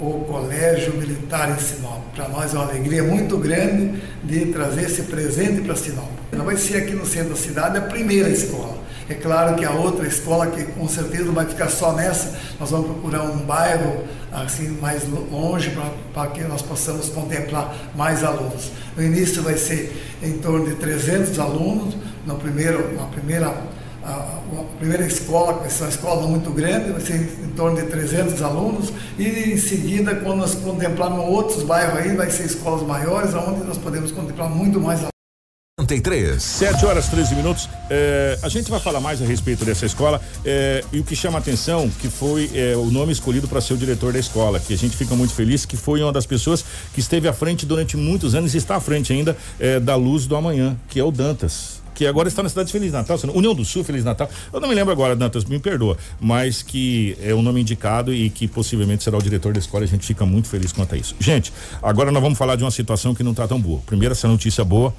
o Colégio Militar em Sinop. Para nós é uma alegria muito grande de trazer esse presente para Sinop. Não vai ser aqui no centro da cidade a primeira escola. É claro que a outra escola, que com certeza não vai ficar só nessa, nós vamos procurar um bairro assim mais longe para que nós possamos contemplar mais alunos. No início vai ser em torno de 300 alunos, no primeiro, na primeira a, primeira escola, que ser uma escola muito grande, vai ser em torno de 300 alunos, e em seguida, quando nós contemplarmos outros bairros aí, vai ser escolas maiores, onde nós podemos contemplar muito mais alunos. 93. 7 horas 13 minutos. É, a gente vai falar mais a respeito dessa escola é, e o que chama atenção que foi é, o nome escolhido para ser o diretor da escola, que a gente fica muito feliz que foi uma das pessoas que esteve à frente durante muitos anos e está à frente ainda da Luz do Amanhã, que é o Dantas que agora está na cidade de Feliz Natal, União do Sul, Feliz Natal. Eu não me lembro agora, Dantas, me perdoa, mas que é o nome indicado e que possivelmente será o diretor da escola. A gente fica muito feliz quanto a isso. Gente, agora nós vamos falar de uma situação que não está tão boa. Primeiro, essa notícia boa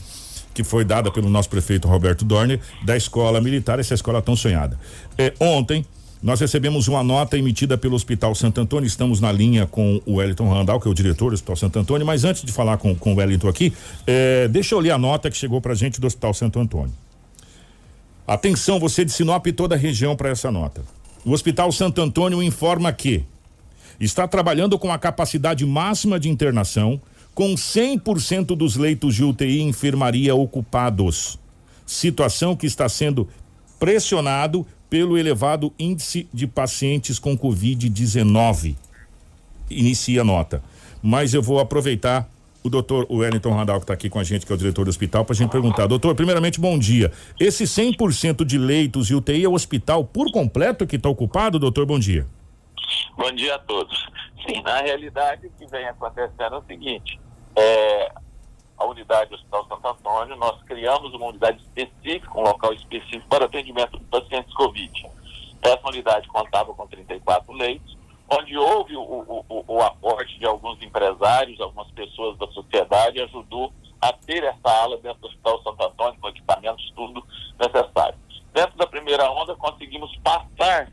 que foi dada pelo nosso prefeito Roberto Dorner, da escola militar, essa escola tão sonhada. É, ontem, nós recebemos uma nota emitida pelo Hospital Santo Antônio. Estamos na linha com o Wellington Randall, que é o diretor do Hospital Santo Antônio. Mas antes de falar com, com o Wellington aqui, é, deixa eu ler a nota que chegou para gente do Hospital Santo Antônio. Atenção, você de Sinop e toda a região para essa nota. O Hospital Santo Antônio informa que está trabalhando com a capacidade máxima de internação com 100% dos leitos de UTI e enfermaria ocupados. Situação que está sendo pressionado pelo elevado índice de pacientes com Covid-19. Inicia a nota. Mas eu vou aproveitar o doutor Wellington Randall, que está aqui com a gente, que é o diretor do hospital, para a gente perguntar. Doutor, primeiramente, bom dia. Esse 100% de leitos e UTI é o hospital por completo que está ocupado, doutor? Bom dia. Bom dia a todos. Sim, na realidade, o que vem acontecendo é o seguinte: é, a unidade do Hospital Santo Antônio, nós criamos uma unidade específica, um local específico para atendimento de pacientes Covid. Essa unidade contava com 34 leitos, onde houve o, o, o aporte de alguns empresários, algumas pessoas da sociedade, ajudou a ter essa ala dentro do Hospital Santo Antônio, com equipamentos, tudo necessário. Dentro da primeira onda, conseguimos passar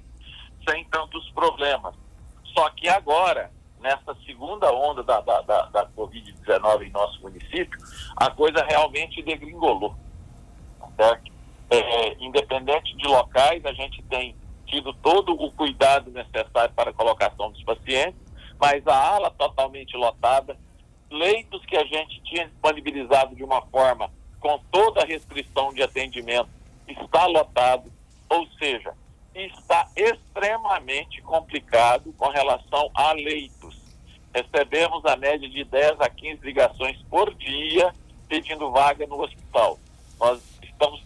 sem tantos problemas. Só que agora, nessa segunda onda da, da, da, da Covid-19 em nosso município, a coisa realmente degringolou. Certo? É, independente de locais, a gente tem tido todo o cuidado necessário para a colocação dos pacientes, mas a ala totalmente lotada, leitos que a gente tinha disponibilizado de uma forma com toda a restrição de atendimento está lotado, ou seja, está extremamente complicado com relação a leitos. recebemos a média de 10 a 15 ligações por dia pedindo vaga no hospital. Nós estamos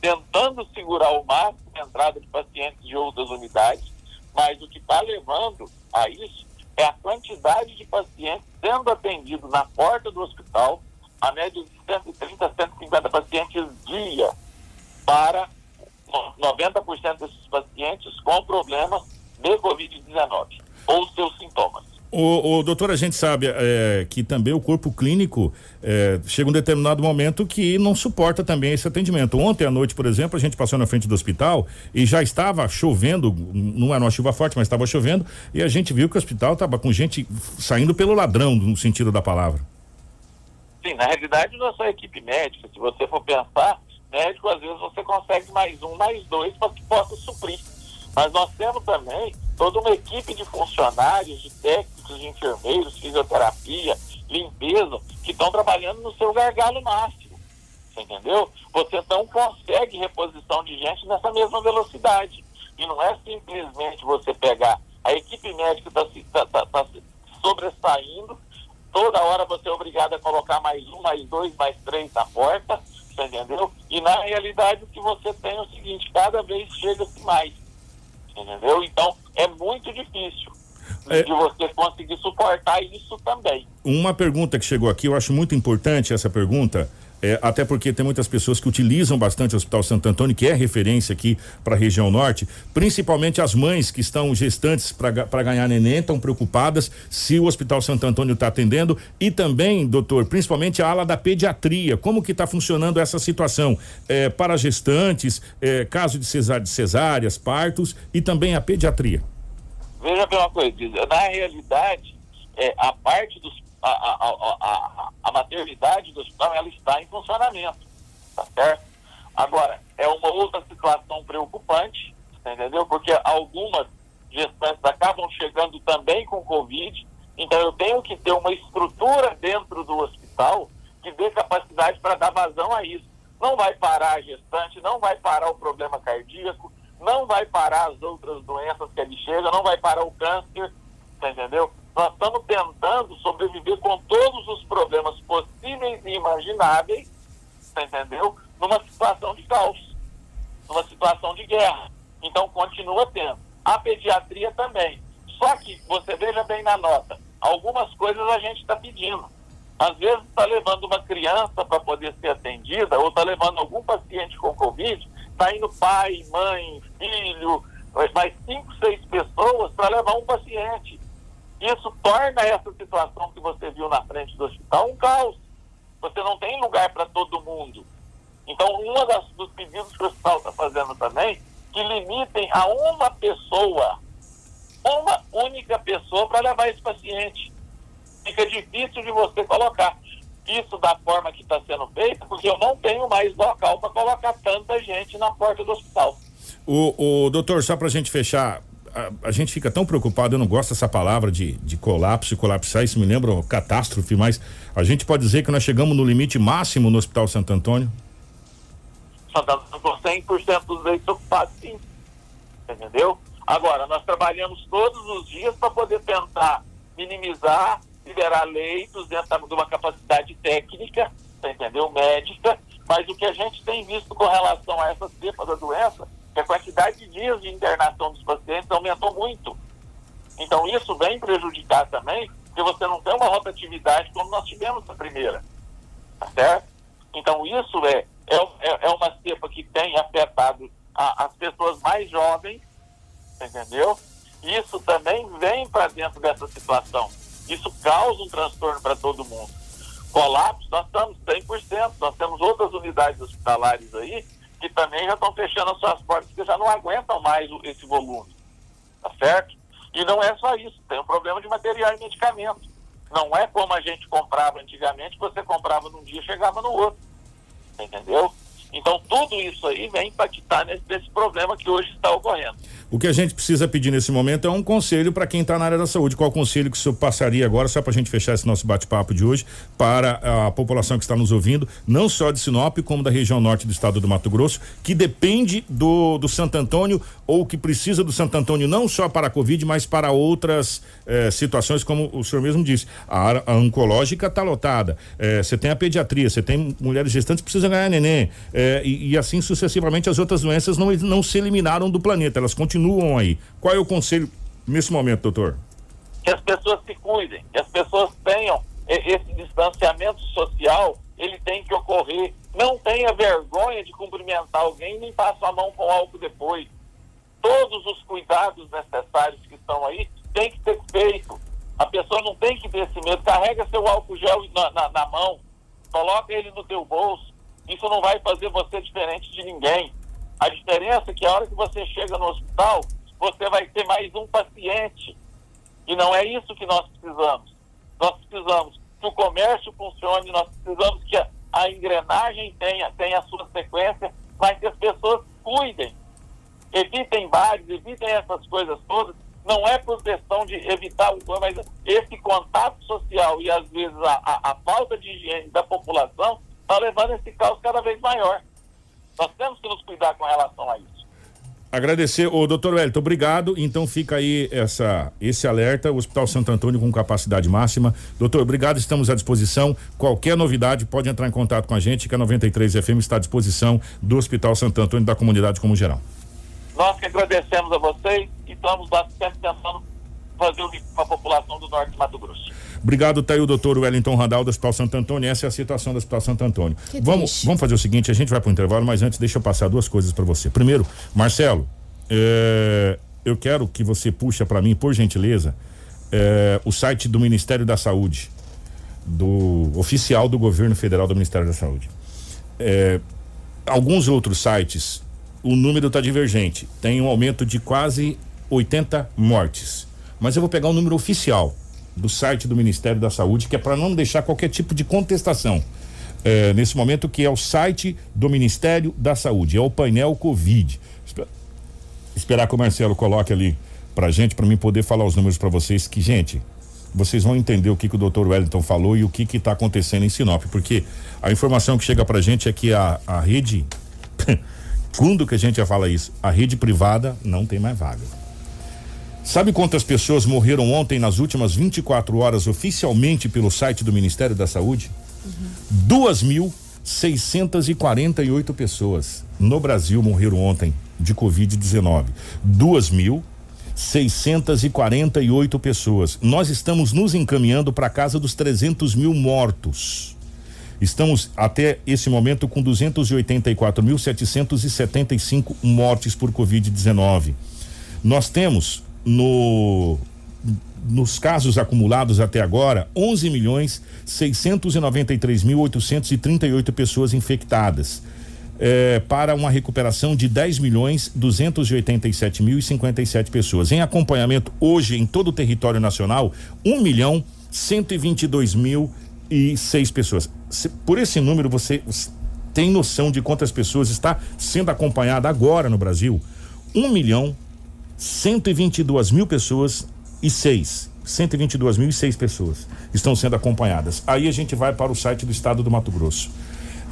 tentando segurar o máximo a entrada de pacientes de outras unidades, mas o que está levando a isso é a quantidade de pacientes sendo atendidos na porta do hospital, a média de 130 a 150 pacientes dia, para 90% desses pacientes com problemas de Covid-19 ou seus sintomas. O, doutor, a gente sabe é, que também o corpo clínico é, chega um determinado momento que não suporta também esse atendimento. Ontem à noite, por exemplo, a gente passou na frente do hospital e já estava chovendo, não era uma chuva forte, mas estava chovendo, e a gente viu que o hospital estava com gente saindo pelo ladrão, no sentido da palavra. Sim, na realidade, nossa equipe médica, se você for pensar, médico, às vezes você consegue mais um, mais dois para que possa suprir. Mas nós temos também toda uma equipe de funcionários, de técnicos, de enfermeiros, fisioterapia, limpeza, que estão trabalhando no seu gargalo máximo. Você entendeu? Você não consegue reposição de gente nessa mesma velocidade. E não é simplesmente você pegar a equipe médica está tá, tá, tá sobressaindo, toda hora você é obrigado a colocar mais um, mais dois, mais três na porta, você entendeu? E na realidade o que você tem é o seguinte, cada vez chega-se mais. Entendeu? Então é muito difícil é. de você conseguir suportar isso também. Uma pergunta que chegou aqui, eu acho muito importante essa pergunta. É, até porque tem muitas pessoas que utilizam bastante o Hospital Santo Antônio, que é referência aqui para a região norte, principalmente as mães que estão gestantes para ganhar neném, estão preocupadas se o Hospital Santo Antônio está atendendo e também, doutor, principalmente a ala da pediatria, como que está funcionando essa situação é, para gestantes, é, caso de, cesá de cesáreas, partos e também a pediatria. Veja bem uma coisa, na realidade, é, a parte dos a, a, a, a maternidade do hospital ela está em funcionamento, tá certo? Agora, é uma outra situação preocupante, entendeu? Porque algumas gestantes acabam chegando também com Covid, então eu tenho que ter uma estrutura dentro do hospital que dê capacidade para dar vazão a isso. Não vai parar a gestante, não vai parar o problema cardíaco, não vai parar as outras doenças que ele chega, não vai parar o câncer, entendeu? Nós estamos tentando sobreviver com todos os problemas possíveis e imagináveis, você entendeu? Numa situação de caos, numa situação de guerra. Então continua tendo. A pediatria também. Só que você veja bem na nota, algumas coisas a gente está pedindo. Às vezes está levando uma criança para poder ser atendida, ou está levando algum paciente com Covid, está indo pai, mãe, filho, mais cinco, seis pessoas para levar um. Isso torna essa situação que você viu na frente do hospital um caos. Você não tem lugar para todo mundo. Então, um dos pedidos que o hospital está fazendo também, que limitem a uma pessoa, uma única pessoa para levar esse paciente. Fica difícil de você colocar isso da forma que está sendo feita, porque eu não tenho mais local para colocar tanta gente na porta do hospital. O, o doutor, só para a gente fechar, a, a, gente fica tão preocupado, eu não gosto dessa palavra de, de colapso e colapsar, isso me lembra catástrofe, mas a gente pode dizer que nós chegamos no limite máximo no Hospital Santo Antônio? Santo Antônio com 100% dos leitos ocupados, sim. Entendeu? Agora, nós trabalhamos todos os dias para poder tentar minimizar, liberar leitos dentro de uma capacidade técnica, entendeu? Médica, mas o que a gente tem visto com relação a essa cepa da doença que a quantidade de dias de internação dos pacientes aumentou muito. Então isso vem prejudicar também, porque você não tem uma rotatividade como nós tivemos na primeira. Tá certo? Então isso é, é, é, uma cepa que tem afetado a, as pessoas mais jovens, entendeu? Isso também vem para dentro dessa situação. Isso causa um transtorno para todo mundo. Colapso, nós estamos 100%, nós temos outras unidades hospitalares aí que também já estão fechando as suas portas, porque já não aguentam mais esse volume. Tá certo? E não é só isso, tem um problema de material e medicamento. Não é como a gente comprava antigamente, você comprava num dia e chegava no outro. Entendeu? Então, tudo isso aí vem impactar nesse, nesse problema que hoje está ocorrendo. O que a gente precisa pedir nesse momento é um conselho para quem está na área da saúde. Qual conselho que o senhor passaria agora, só para a gente fechar esse nosso bate-papo de hoje, para a população que está nos ouvindo, não só de Sinop, como da região norte do estado do Mato Grosso, que depende do, do Santo Antônio ou que precisa do Santo Antônio não só para a Covid, mas para outras eh, situações, como o senhor mesmo disse. A a oncológica está lotada, eh, você tem a pediatria, você tem mulheres gestantes que precisam ganhar neném, eh, e, e assim sucessivamente as outras doenças não, não se eliminaram do planeta, elas continuam continuam aí. Qual é o conselho nesse momento, doutor? Que as pessoas se cuidem, que as pessoas tenham esse distanciamento social, ele tem que ocorrer. Não tenha vergonha de cumprimentar alguém, nem passa a mão com álcool depois. Todos os cuidados necessários que estão aí tem que ser feito. A pessoa não tem que ter esse medo. Carrega seu álcool gel na, na, na mão, coloca ele no teu bolso. Isso não vai fazer você diferente de ninguém. A diferença é que a hora que você chega no hospital, você vai ter mais um paciente. E não é isso que nós precisamos. Nós precisamos que o comércio funcione, nós precisamos que a, a engrenagem tenha, tenha a sua sequência, mas que as pessoas cuidem. Evitem bares, evitem essas coisas todas. Não é por questão de evitar o mas esse contato social e às vezes a, a, a falta de higiene da população está levando esse caos cada vez maior. Nós temos que nos cuidar com relação a isso. Agradecer, o doutor Wellington, obrigado. Então fica aí essa, esse alerta, o Hospital Santo Antônio com capacidade máxima. Doutor, obrigado, estamos à disposição. Qualquer novidade pode entrar em contato com a gente, que a 93 FM está à disposição do Hospital Santo Antônio da comunidade como geral. Nós que agradecemos a vocês e estamos lá sempre tentando fazer o para a população do norte de Mato Grosso. Obrigado, tá aí o doutor Wellington Randal do Hospital Santo Antônio. Essa é a situação do Hospital Santo Antônio. vamos, vamos fazer o seguinte: a gente vai para o intervalo, mas antes deixa eu passar duas coisas para você. Primeiro, Marcelo, é, eu quero que você puxa para mim, por gentileza, é, o site do Ministério da Saúde, do oficial do governo federal do Ministério da Saúde. É, alguns outros sites, o número está divergente. Tem um aumento de quase 80 mortes. Mas eu vou pegar o número oficial do site do Ministério da Saúde, que é para não deixar qualquer tipo de contestação. É, nesse momento, que é o site do Ministério da Saúde, é o painel Covid. Esperar que o Marcelo coloque ali pra gente, para mim poder falar os números para vocês, que, gente, vocês vão entender o que, que o Dr. Wellington falou e o que está acontecendo em Sinop, porque a informação que chega pra gente é que a, a rede. quando que a gente já fala isso? A rede privada não tem mais vaga. Sabe quantas pessoas morreram ontem nas últimas 24 horas oficialmente pelo site do Ministério da Saúde? Duas mil seiscentas e quarenta e oito pessoas no Brasil morreram ontem de Covid-19. Duas mil seiscentas e quarenta e oito pessoas. Nós estamos nos encaminhando para casa dos 300 mil mortos. Estamos até esse momento com 284.775 mortes por Covid-19. Nós temos no nos casos acumulados até agora, 11 milhões 693 mil 838 pessoas infectadas. É, para uma recuperação de 10 milhões 287 mil e 57 pessoas. Em acompanhamento hoje em todo o território nacional, 1 milhão 122 mil e seis pessoas. Se, por esse número você tem noção de quantas pessoas está sendo acompanhada agora no Brasil? 1 milhão 122 mil pessoas e seis. 122 mil e seis pessoas estão sendo acompanhadas. Aí a gente vai para o site do Estado do Mato Grosso.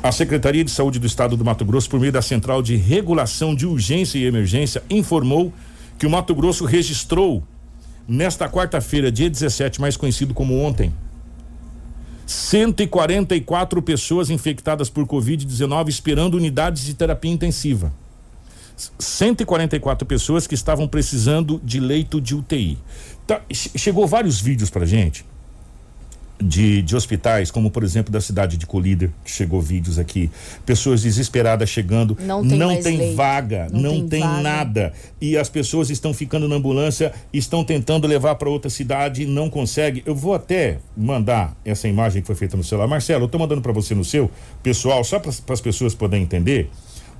A Secretaria de Saúde do Estado do Mato Grosso, por meio da Central de Regulação de Urgência e Emergência, informou que o Mato Grosso registrou nesta quarta-feira, dia 17, mais conhecido como ontem, 144 pessoas infectadas por Covid-19 esperando unidades de terapia intensiva. 144 pessoas que estavam precisando de leito de UTI. Tá, chegou vários vídeos pra gente de, de hospitais, como por exemplo da cidade de Colíder, que chegou vídeos aqui, pessoas desesperadas chegando, não tem, não tem vaga, não, não tem, tem vaga. nada, e as pessoas estão ficando na ambulância, estão tentando levar para outra cidade, não consegue. Eu vou até mandar essa imagem que foi feita no celular, Marcelo, eu tô mandando para você no seu, pessoal, só para as pessoas poderem entender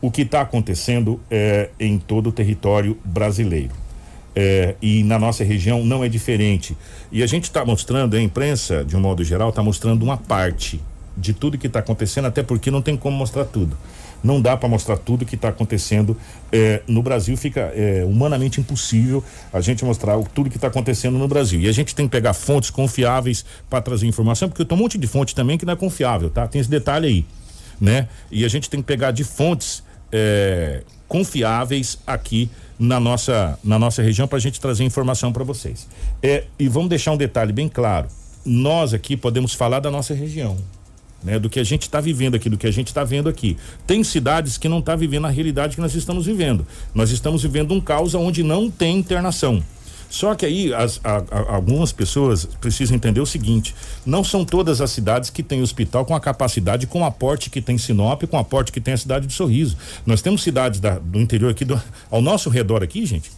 o que está acontecendo é, em todo o território brasileiro. É, e na nossa região não é diferente. E a gente está mostrando, a imprensa, de um modo geral, está mostrando uma parte de tudo que está acontecendo, até porque não tem como mostrar tudo. Não dá para mostrar tudo que está acontecendo é, no Brasil. Fica é, humanamente impossível a gente mostrar o, tudo que está acontecendo no Brasil. E a gente tem que pegar fontes confiáveis para trazer informação, porque tem um monte de fonte também que não é confiável, tá? Tem esse detalhe aí, né? E a gente tem que pegar de fontes é, confiáveis aqui na nossa, na nossa região para a gente trazer informação para vocês. É, e vamos deixar um detalhe bem claro: nós aqui podemos falar da nossa região. Né, do que a gente está vivendo aqui, do que a gente está vendo aqui. Tem cidades que não estão tá vivendo a realidade que nós estamos vivendo. Nós estamos vivendo um caos onde não tem internação. Só que aí as, a, a, algumas pessoas precisam entender o seguinte: não são todas as cidades que têm hospital com a capacidade, com o aporte que tem Sinop, com o aporte que tem a cidade de Sorriso. Nós temos cidades da, do interior aqui, do, ao nosso redor aqui, gente.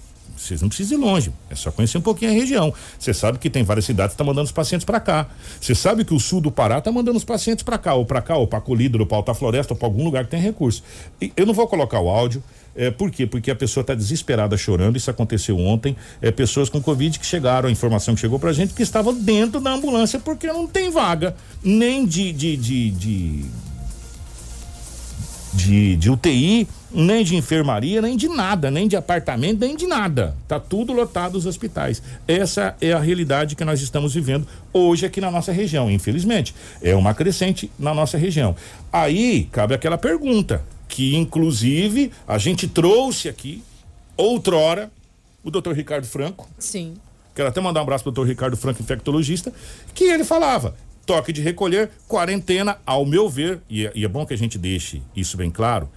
Vocês não precisam ir longe, é só conhecer um pouquinho a região. Você sabe que tem várias cidades que estão tá mandando os pacientes para cá. Você sabe que o sul do Pará está mandando os pacientes para cá, ou para cá, ou para Colídero, ou para Alta Floresta, ou para algum lugar que tem recurso. E eu não vou colocar o áudio, é, por quê? Porque a pessoa está desesperada chorando, isso aconteceu ontem. É, pessoas com Covid que chegaram, a informação que chegou pra gente, que estavam dentro da ambulância porque não tem vaga, nem de, de, de, de, de, de UTI, nem de enfermaria, nem de nada, nem de apartamento, nem de nada. Tá tudo lotado os hospitais. Essa é a realidade que nós estamos vivendo hoje aqui na nossa região, infelizmente. É uma crescente na nossa região. Aí cabe aquela pergunta: que inclusive a gente trouxe aqui outrora o doutor Ricardo Franco. Sim. Quero até mandar um abraço pro doutor Ricardo Franco, infectologista, que ele falava: toque de recolher, quarentena, ao meu ver, e é, e é bom que a gente deixe isso bem claro.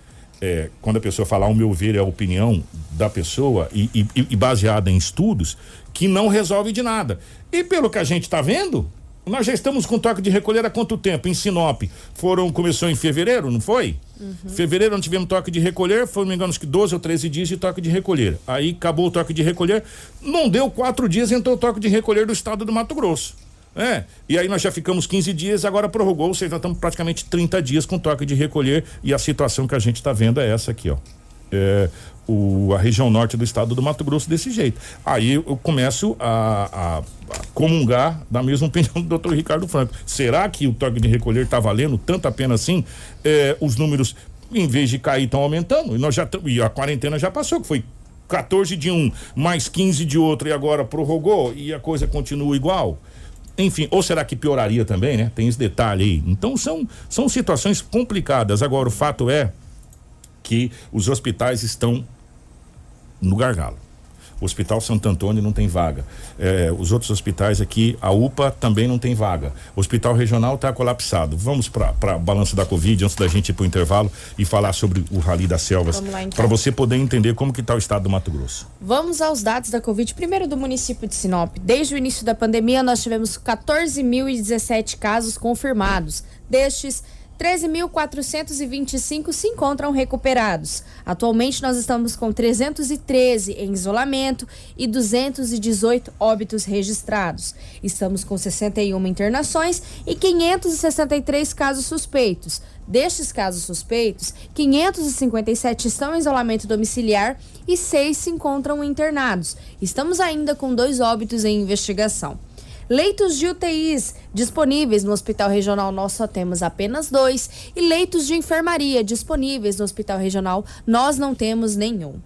É, quando a pessoa falar, ao meu ver, é a opinião da pessoa e, e, e baseada em estudos, que não resolve de nada. E pelo que a gente está vendo, nós já estamos com toque de recolher há quanto tempo? Em Sinop. Foram, começou em fevereiro, não foi? Uhum. Fevereiro não tivemos toque de recolher, foi, não me engano, acho que 12 ou 13 dias de toque de recolher. Aí acabou o toque de recolher, não deu quatro dias, entrou o toque de recolher do estado do Mato Grosso. É, e aí nós já ficamos 15 dias, agora prorrogou, ou seja, já estamos praticamente 30 dias com toque de recolher e a situação que a gente está vendo é essa aqui, ó. É, o, a região norte do estado do Mato Grosso desse jeito. Aí eu começo a, a, a comungar da mesma opinião do doutor Ricardo Franco. Será que o toque de recolher está valendo tanto a pena assim? É, os números, em vez de cair, estão aumentando. E, nós já, e a quarentena já passou, que foi 14 de um, mais 15 de outro, e agora prorrogou e a coisa continua igual. Enfim, ou será que pioraria também, né? Tem esse detalhe aí. Então são, são situações complicadas. Agora, o fato é que os hospitais estão no gargalo. O Hospital Santo Antônio não tem vaga. É, os outros hospitais aqui, a UPA também não tem vaga. O Hospital Regional está colapsado. Vamos para a balança da Covid antes da gente ir para o intervalo e falar sobre o Rally das Selvas. Então. Para você poder entender como que está o estado do Mato Grosso. Vamos aos dados da Covid. Primeiro do município de Sinop. Desde o início da pandemia, nós tivemos 14.017 casos confirmados. Destes, 13.425 se encontram recuperados. Atualmente nós estamos com 313 em isolamento e 218 óbitos registrados. Estamos com 61 internações e 563 casos suspeitos. Destes casos suspeitos, 557 estão em isolamento domiciliar e seis se encontram internados. Estamos ainda com dois óbitos em investigação. Leitos de UTIs disponíveis no Hospital Regional nós só temos apenas dois e leitos de enfermaria disponíveis no Hospital Regional nós não temos nenhum.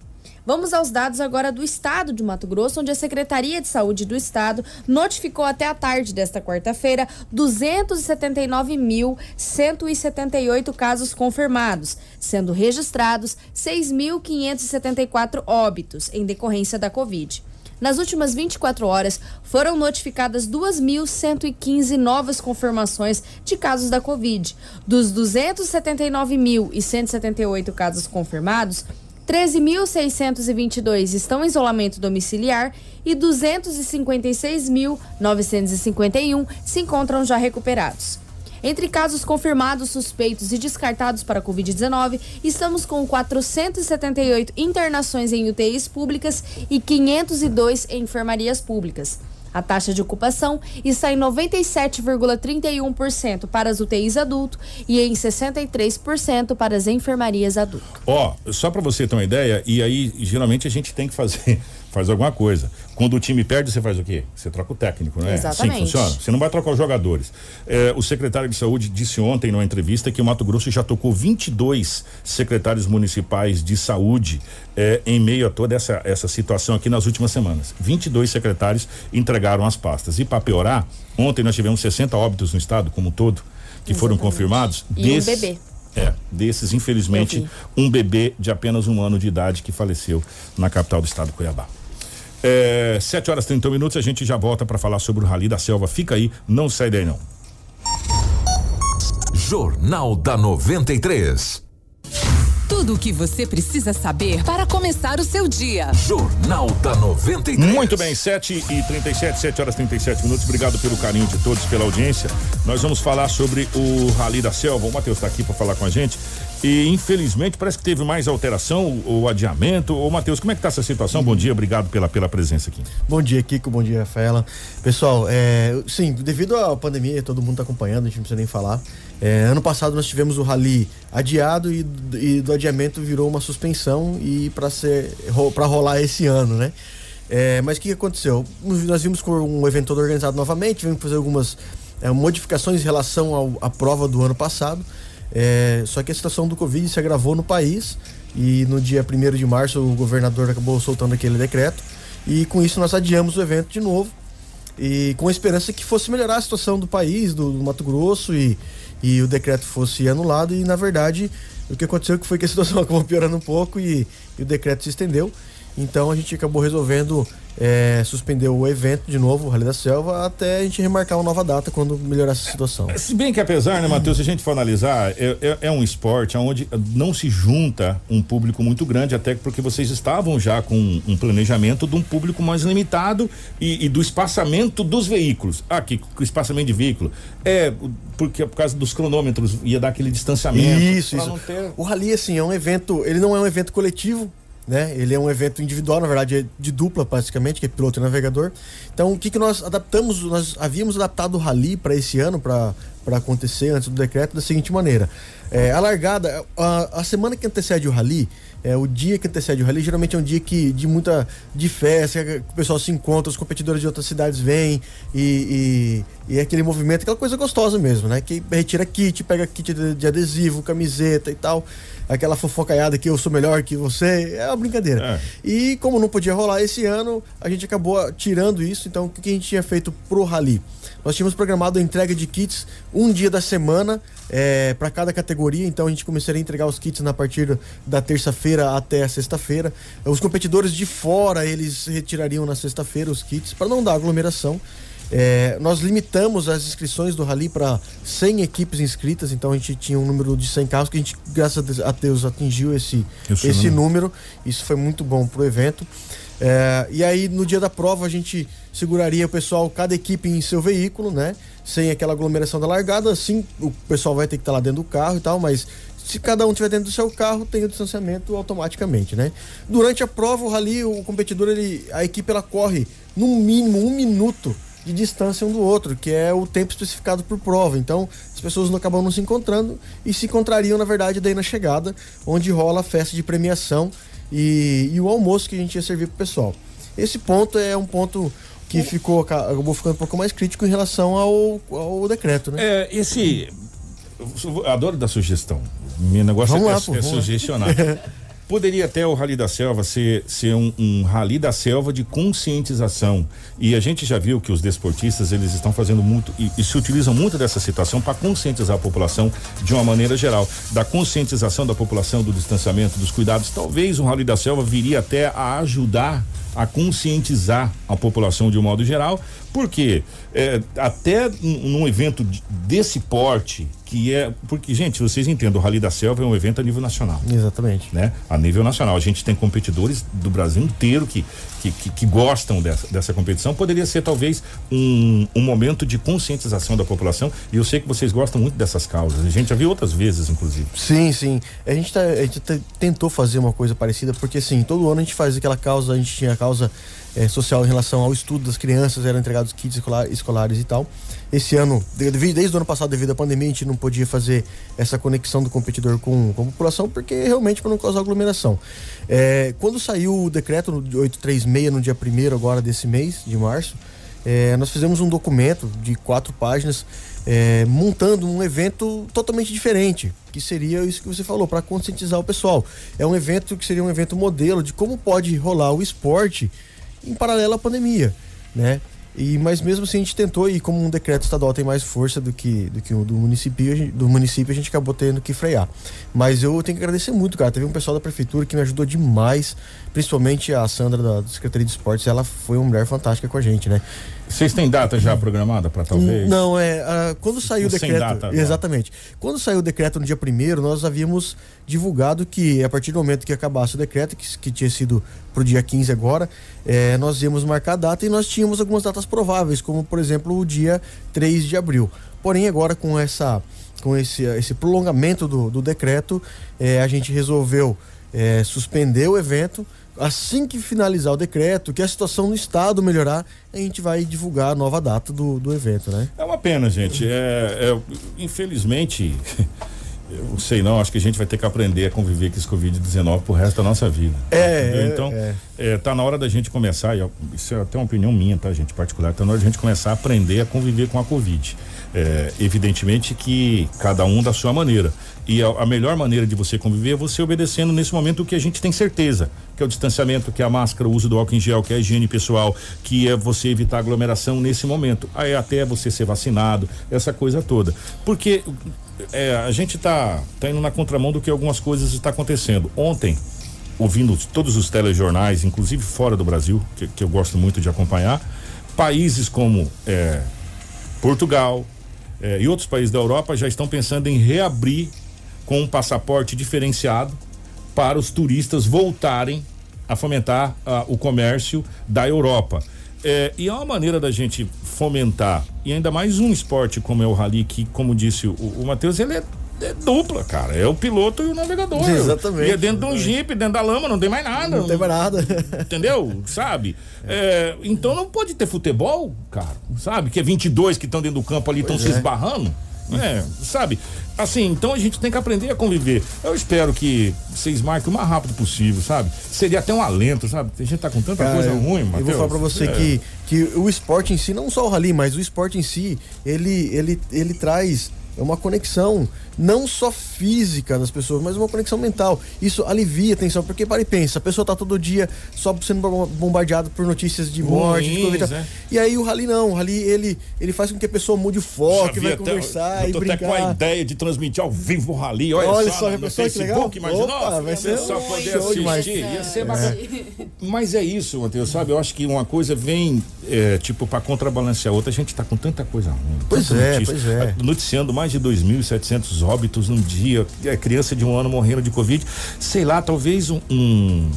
Vamos aos dados agora do estado de Mato Grosso, onde a Secretaria de Saúde do Estado notificou até a tarde desta quarta-feira 279.178 casos confirmados, sendo registrados 6.574 óbitos em decorrência da Covid. Nas últimas 24 horas, foram notificadas 2.115 novas confirmações de casos da Covid. Dos 279.178 casos confirmados, 13.622 estão em isolamento domiciliar e 256.951 se encontram já recuperados. Entre casos confirmados, suspeitos e descartados para Covid-19, estamos com 478 internações em UTIs públicas e 502 em enfermarias públicas. A taxa de ocupação está em 97,31% para as UTIs adulto e em 63% para as enfermarias adulto. Ó, oh, só para você ter uma ideia, e aí geralmente a gente tem que fazer faz alguma coisa. Quando o time perde, você faz o quê? Você troca o técnico, né? Exatamente. Assim funciona. Você não vai trocar os jogadores. É, o secretário de saúde disse ontem numa entrevista que o Mato Grosso já tocou 22 secretários municipais de saúde é, em meio a toda essa, essa situação aqui nas últimas semanas. 22 secretários entregaram as pastas. E para piorar, ontem nós tivemos 60 óbitos no estado como um todo que foram confirmados. E Desses- um bebê. é, desses, infelizmente, um bebê de apenas um ano de idade que faleceu na capital do estado, Cuiabá. É, 7 horas e 30 minutos, a gente já volta para falar sobre o Rally da Selva. Fica aí, não sai daí não. Jornal da 93. Tudo o que você precisa saber para começar o seu dia. Jornal da 93. Muito bem, 7 e 37, 7 horas e 37 minutos. Obrigado pelo carinho de todos, pela audiência. Nós vamos falar sobre o Rally da Selva. O Matheus está aqui para falar com a gente. E infelizmente parece que teve mais alteração ou adiamento. Ô, Matheus, como é que tá essa situação? Bom dia, obrigado pela, pela presença aqui. Bom dia, Kiko. Bom dia, Rafaela. Pessoal, é, sim, devido à pandemia, todo mundo está acompanhando, a gente não precisa nem falar. É, ano passado nós tivemos o rally adiado e, e do adiamento virou uma suspensão e para ser para rolar esse ano, né? É, mas o que aconteceu? Nós vimos com um evento organizado novamente, que fazer algumas é, modificações em relação ao- à prova do ano passado. É, só que a situação do Covid se agravou no país e no dia 1 de março o governador acabou soltando aquele decreto e com isso nós adiamos o evento de novo e com a esperança que fosse melhorar a situação do país, do, do Mato Grosso e, e o decreto fosse anulado e na verdade o que aconteceu foi que a situação acabou piorando um pouco e, e o decreto se estendeu. Então a gente acabou resolvendo é, suspender o evento de novo, o Rally da Selva, até a gente remarcar uma nova data quando melhorar essa situação. Se bem que apesar, né, Matheus, se a gente for analisar, é, é- é um esporte onde não se junta um público muito grande, até porque vocês estavam já com um planejamento de um público mais limitado e, e do espaçamento dos veículos. Aqui, o espaçamento de veículo. É, porque por causa dos cronômetros ia dar aquele distanciamento. Isso, isso. ter- O rally, assim, é um evento. Ele não é um evento coletivo, né? Ele é um evento individual, na verdade, é de dupla, praticamente, que é piloto e navegador. Então, o que, que nós adaptamos? Nós havíamos adaptado o rally para esse ano, para acontecer antes do decreto, da seguinte maneira: É, a largada, a, a semana que antecede o rally. É, o dia que antecede o rally geralmente é um dia que de muita de festa, que o pessoal se encontra, os competidores de outras cidades vêm e, e, e é aquele movimento, aquela coisa gostosa mesmo, né? Que retira kit, pega kit de, de adesivo, camiseta e tal, aquela fofocaiada que eu sou melhor que você, é uma brincadeira. E como não podia rolar esse ano, a gente acabou tirando isso, então o que que a gente tinha feito pro rally? Nós tínhamos programado a entrega de kits um dia da semana é, para cada categoria, então a gente começaria a entregar os kits na partir da terça-feira até a sexta-feira. Os competidores de fora, eles retirariam na sexta-feira os kits para não dar aglomeração. É, nós limitamos as inscrições do Rally para 100 equipes inscritas, então a gente tinha um número de 100 carros que a gente, graças a Deus, atingiu esse, Esse esse número. número. Isso foi muito bom pro evento. É, e aí, no dia da prova, a gente seguraria o pessoal, cada equipe em seu veículo, né? Sem aquela aglomeração da largada. Assim, o pessoal vai ter que estar lá dentro do carro e tal, mas se cada um estiver dentro do seu carro, tem o distanciamento automaticamente, né? Durante a prova, o rally, o competidor, ele, a equipe, ela corre no mínimo um minuto de distância um do outro, que é o tempo especificado por prova. Então, as pessoas não acabam não se encontrando e se encontrariam, na verdade, daí na chegada, onde rola a festa de premiação e, e o almoço que a gente ia servir pro pessoal. Esse ponto é um ponto que ficou, acabou ficando um pouco mais crítico em relação ao, ao decreto, né? É, esse. Adoro dar sugestão. Meu negócio Vamos é, lá, é pô, lá. sugestionar. Poderia até o Rally da Selva ser, ser um, um Rally da Selva de conscientização. E a gente já viu que os desportistas eles estão fazendo muito e, e se utilizam muito dessa situação para conscientizar a população de uma maneira geral. Da conscientização da população, do distanciamento, dos cuidados. Talvez o Rally da Selva viria até a ajudar a conscientizar a população de um modo geral, porque é, até num evento de- desse porte, que é. Porque, gente, vocês entendem, o Rally da Selva é um evento a nível nacional. Exatamente. Né? A nível nacional. A gente tem competidores do Brasil inteiro que, que, que, que gostam dessa, dessa competição. Poderia ser, talvez, um, um momento de conscientização da população. E eu sei que vocês gostam muito dessas causas. A gente já viu outras vezes, inclusive. Sim, sim. A gente, tá, a gente te- tentou fazer uma coisa parecida, porque assim, todo ano a gente faz aquela causa, a gente tinha a causa eh, social em relação ao estudo das crianças, eram entregados kits escolar- escolares e tal. esse ano, desde, desde o ano passado, devido à pandemia, a gente não podia fazer essa conexão do competidor com, com a população, porque realmente para não causar aglomeração. É, quando saiu o decreto no 836, no dia 1 agora desse mês, de março, é, nós fizemos um documento de quatro páginas é, montando um evento totalmente diferente, que seria isso que você falou, para conscientizar o pessoal. É um evento que seria um evento modelo de como pode rolar o esporte em paralelo à pandemia, né? E, mas mesmo assim a gente tentou, e como um decreto estadual tem mais força do que, do que o do município, do município, a gente acabou tendo que frear. Mas eu tenho que agradecer muito, cara. Teve um pessoal da prefeitura que me ajudou demais, principalmente a Sandra da Secretaria de Esportes, ela foi uma mulher fantástica com a gente, né? Vocês têm data já programada para talvez? Não, é. Uh, quando saiu o decreto. data exatamente. Quando saiu o decreto no dia primeiro, nós havíamos divulgado que a partir do momento que acabasse o decreto, que, que tinha sido para o dia 15 agora, é, nós íamos marcar a data e nós tínhamos algumas datas prováveis, como por exemplo o dia 3 de abril. Porém, agora com essa com esse, esse prolongamento do, do decreto, é, a gente resolveu é, suspender o evento assim que finalizar o decreto, que a situação no estado melhorar, a gente vai divulgar a nova data do, do evento, né? É uma pena, gente. É, é infelizmente, eu sei não, acho que a gente vai ter que aprender a conviver com esse Covid-19 pro resto da nossa vida. É, então, é. É, tá na hora da gente começar, e isso é até uma opinião minha, tá, gente, particular, tá na hora da gente começar a aprender a conviver com a Covid. É, evidentemente que cada um da sua maneira. E a, a, melhor maneira de você conviver é você obedecendo nesse momento o que a gente tem certeza, que é o distanciamento, que é a máscara, o uso do álcool em gel, que é a higiene pessoal, que é você evitar aglomeração nesse momento. Aí até você ser vacinado, essa coisa toda. Porque é, a gente tá, tá indo na contramão do que algumas coisas está acontecendo. Ontem, ouvindo todos os telejornais, inclusive fora do Brasil, que, que eu gosto muito de acompanhar, países como é, Portugal, eh, e outros países da Europa já estão pensando em reabrir com um passaporte diferenciado para os turistas voltarem a fomentar o comércio da Europa. Eh, e é uma maneira da gente fomentar, e ainda mais um esporte como é o rally, que, como disse o, o Matheus, ele é é dupla, cara. É o piloto e o navegador. Exatamente. E é dentro de um jipe, dentro da lama, não tem mais nada. Não, não tem mais nada. Entendeu? Sabe? É, então não pode ter futebol, cara. Sabe? Que é 22 que estão dentro do campo ali, estão se é. esbarrando. É, sabe? Assim, então a gente tem que aprender a conviver. Eu espero que vocês marquem o mais rápido possível, sabe? Seria até um alento, sabe? A gente tá com tanta Cara, coisa eu- ruim, Eu Matheus. vou falar pra você É. que, que o esporte em si, não só o rally, mas o esporte em si, ele, ele, ele traz uma conexão não só física das pessoas, mas uma conexão mental. Isso alivia a tensão, porque para e pensa, a pessoa tá todo dia só sendo bom- bombardeada por notícias de morte, de Ruins, Covid. né? E aí o rally não, o rally ele, ele faz com que a pessoa mude o foco, vai até- conversar eu e tô até com a brincar. ideia de transmitir ao vivo o rally. Olha, Olha só, só, no, já no Facebook, imaginou? Opa, vai ser só um poder show demais. assistir. Ia ser É. Mas é isso, Matheus, sabe? Eu acho que uma coisa vem, é, tipo, para contrabalancear a outra. A gente tá com tanta coisa ruim. Pois é, notícia. pois é. Noticiando mais de 2.700 óbitos num dia. É, criança de um ano morrendo de Covid. Sei lá, talvez um. um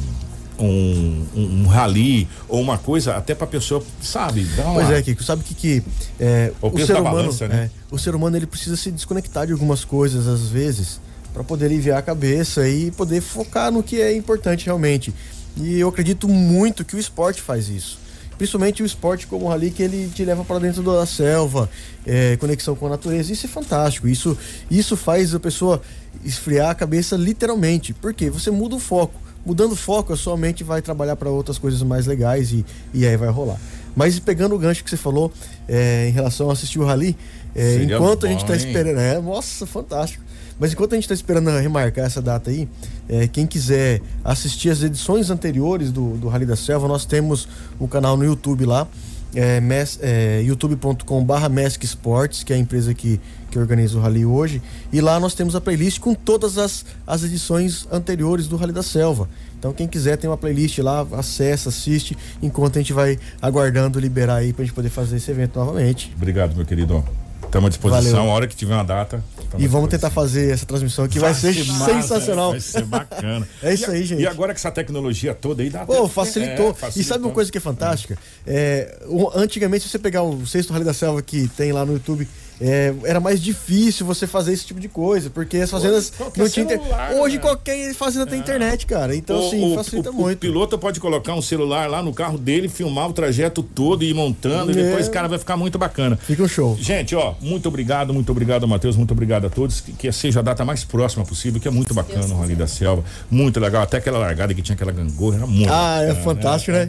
um, um, um rally ou uma coisa até pra pessoa, sabe? Pois é, Kiko, sabe o que que é, O o, ser humano, balança, né? é, o ser humano ele precisa se desconectar de algumas coisas às vezes para poder aliviar a cabeça e poder focar no que é importante realmente. E eu acredito muito que o esporte faz isso. Principalmente o esporte como o rally que ele te leva para dentro da selva, é, conexão com a natureza. Isso é fantástico. Isso, isso faz a pessoa esfriar a cabeça literalmente. Porque você muda o foco. Mudando o foco, a sua mente vai trabalhar para outras coisas mais legais e, e aí vai rolar. Mas pegando o gancho que você falou é, em relação a assistir o rally, é, enquanto a gente bom, está esperando. É, nossa, fantástico. Mas enquanto a gente está esperando remarcar essa data aí, é, quem quiser assistir as edições anteriores do, do Rally da Selva, nós temos o canal no YouTube lá, é, é, youtube.com/barra Mask Sports, que é a empresa que, que organiza o Rally hoje. E lá nós temos a playlist com todas as, as edições anteriores do Rally da Selva. Então quem quiser tem uma playlist lá, acessa, assiste, enquanto a gente vai aguardando liberar aí pra gente poder fazer esse evento novamente. Obrigado, meu querido. Estamos à disposição. Valeu. A hora que tiver uma data. E vamos tentar fazer essa transmissão aqui, vai, ser, massa, sensacional. Vai ser bacana. É isso E- aí, gente. E agora que essa tecnologia toda aí dá Pô, facilitou. É, E sabe uma coisa que é fantástica? É, o- antigamente, se você pegar o sexto Rally da Selva que tem lá no YouTube, é, era mais difícil você fazer esse tipo de coisa, porque as fazendas não tinham inter... Hoje né? qualquer fazenda tem internet, cara. Então, O- assim, o, facilita o- muito. O piloto pode colocar um celular lá no carro dele, filmar o trajeto todo e ir montando, e É. depois, cara, vai ficar muito bacana. Fica um show. Gente, ó, muito obrigado, muito obrigado, Matheus, muito obrigado a todos. Que, que seja a data mais próxima possível, que é muito bacana o Rally da Selva. Muito legal. Até aquela largada que tinha aquela gangorra, era muito Ah, é bacana, fantástico, né?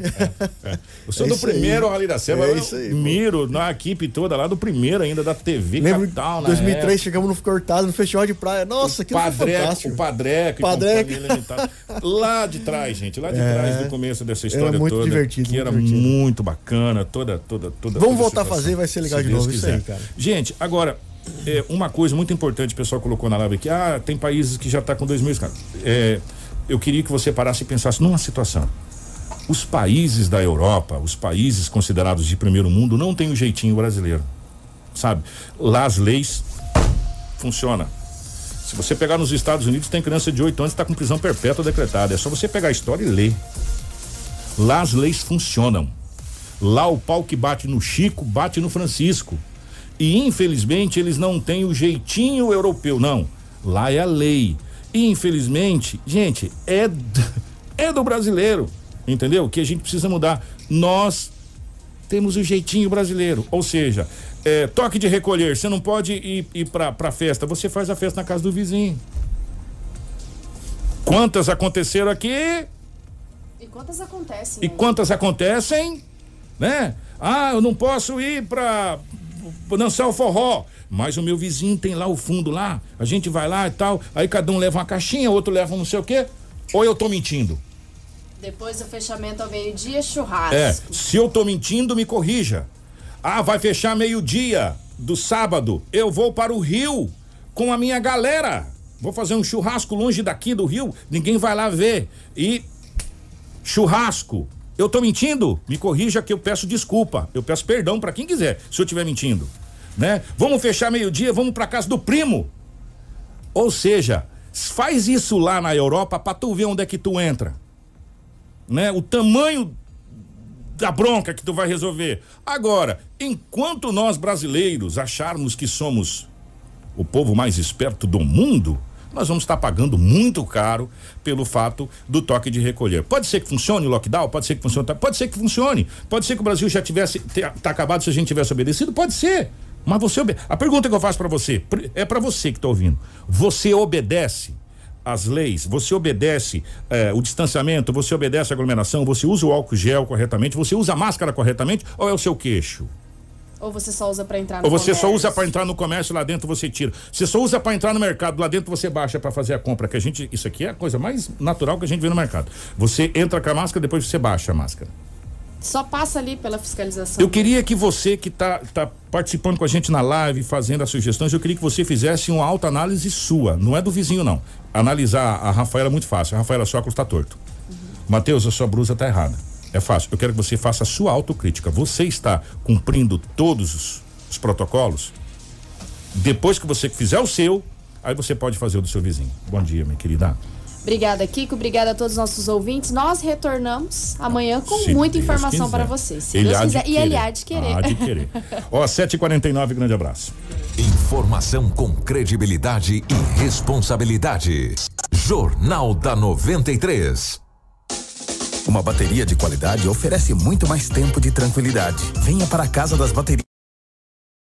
Eu sou É do isso aí. primeiro Rally da Selva. É eu isso aí, pô. miro na equipe toda lá do primeiro ainda, da TV Lembro Capital, na 2003 época. chegamos no Cortado, no festival de praia. Nossa, aquilo foi Padreco, fantástico. o Padreco, e Padreco. Companhia Limitada. Lá de trás, gente, lá de É. trás do começo dessa Era história muito toda. divertido, Que muito era divertido. muito bacana, toda, toda, toda. Vamos toda voltar a fazer, vai ser legal de Deus novo, isso quiser. aí, cara. Gente, agora, é, uma coisa muito importante, o pessoal colocou na live aqui, ah, tem países que já tá com dois mil. É, eu queria que você parasse e pensasse numa situação. Os países da Europa, os países considerados de primeiro mundo, não têm o jeitinho brasileiro. Sabe? Lá as leis funcionam. Se você pegar nos Estados Unidos, tem criança de 8 anos que está com prisão perpétua decretada. É só você pegar a história e ler. Lá as leis funcionam. Lá o pau que bate no Chico bate no Francisco. E infelizmente eles não têm o jeitinho europeu, não. Lá é a lei. E infelizmente, gente, é, é do brasileiro. Entendeu? Que a gente precisa mudar. Nós temos o jeitinho brasileiro. Ou seja, é, toque de recolher. Você não pode ir, ir pra, pra festa. Você faz a festa na casa do vizinho. Quantas aconteceram aqui? E quantas acontecem? E quantas acontecem, né? Ah, eu não posso ir pra dançar o forró, mas o meu vizinho tem lá o fundo lá, a gente vai lá e tal, aí cada um leva uma caixinha, outro leva um não sei o quê, ou eu tô mentindo? Depois do fechamento ao meio-dia, churrasco. É, se eu tô mentindo, me corrija. Ah, vai fechar meio-dia do sábado, eu vou para o Rio com a minha galera. Vou fazer um churrasco longe daqui do Rio, ninguém vai lá ver. E churrasco. Eu tô mentindo? Me corrija que eu peço desculpa. Eu peço perdão para quem quiser, se eu estiver mentindo, né? Vamos fechar meio-dia, vamos para casa do primo. Ou seja, faz isso lá na Europa para tu ver onde é que tu entra. Né? O tamanho da bronca que tu vai resolver. Agora, enquanto nós brasileiros acharmos que somos o povo mais esperto do mundo, nós vamos estar pagando muito caro pelo fato do toque de recolher. Pode ser que funcione o lockdown, pode ser que funcione, pode ser que funcione, pode ser que o Brasil já tivesse te- tá acabado se a gente tivesse obedecido, pode ser. Mas você a pergunta que eu faço para você é para você que tá ouvindo. Você obedece às leis? Você obedece eh, o distanciamento? Você obedece a aglomeração? Você usa o álcool gel corretamente? Você usa a máscara corretamente? Ou é o seu queixo? Ou você só usa pra entrar no Ou você só comércio? usa para entrar no comércio lá dentro você tira. Você só usa para entrar no mercado lá dentro você baixa para fazer a compra, que a gente isso aqui é a coisa mais natural que a gente vê no mercado. Você entra com a máscara, depois você baixa a máscara. Só passa ali pela fiscalização. Eu queria que você que tá, tá participando com a gente na live, fazendo as sugestões, eu queria que você fizesse uma autoanálise sua, não é do vizinho não. Analisar a Rafaela é muito fácil, a Rafaela só está torto. Matheus, a sua blusa tá errada. É fácil. Eu quero que você faça a sua autocrítica. Você está cumprindo todos os, os protocolos? Depois que você fizer o seu, aí você pode fazer o do seu vizinho. Bom dia, minha querida. Obrigada, Kiko. Obrigada a todos os nossos ouvintes. Nós retornamos amanhã com Se muita Deus informação quiser. para vocês. Se Ele Deus quiser. E ele há de querer. Há de querer. Ó, 7h49, grande abraço. Informação com credibilidade e responsabilidade. Jornal da 93. Uma bateria de qualidade oferece muito mais tempo de tranquilidade. Venha para a Casa das Baterias.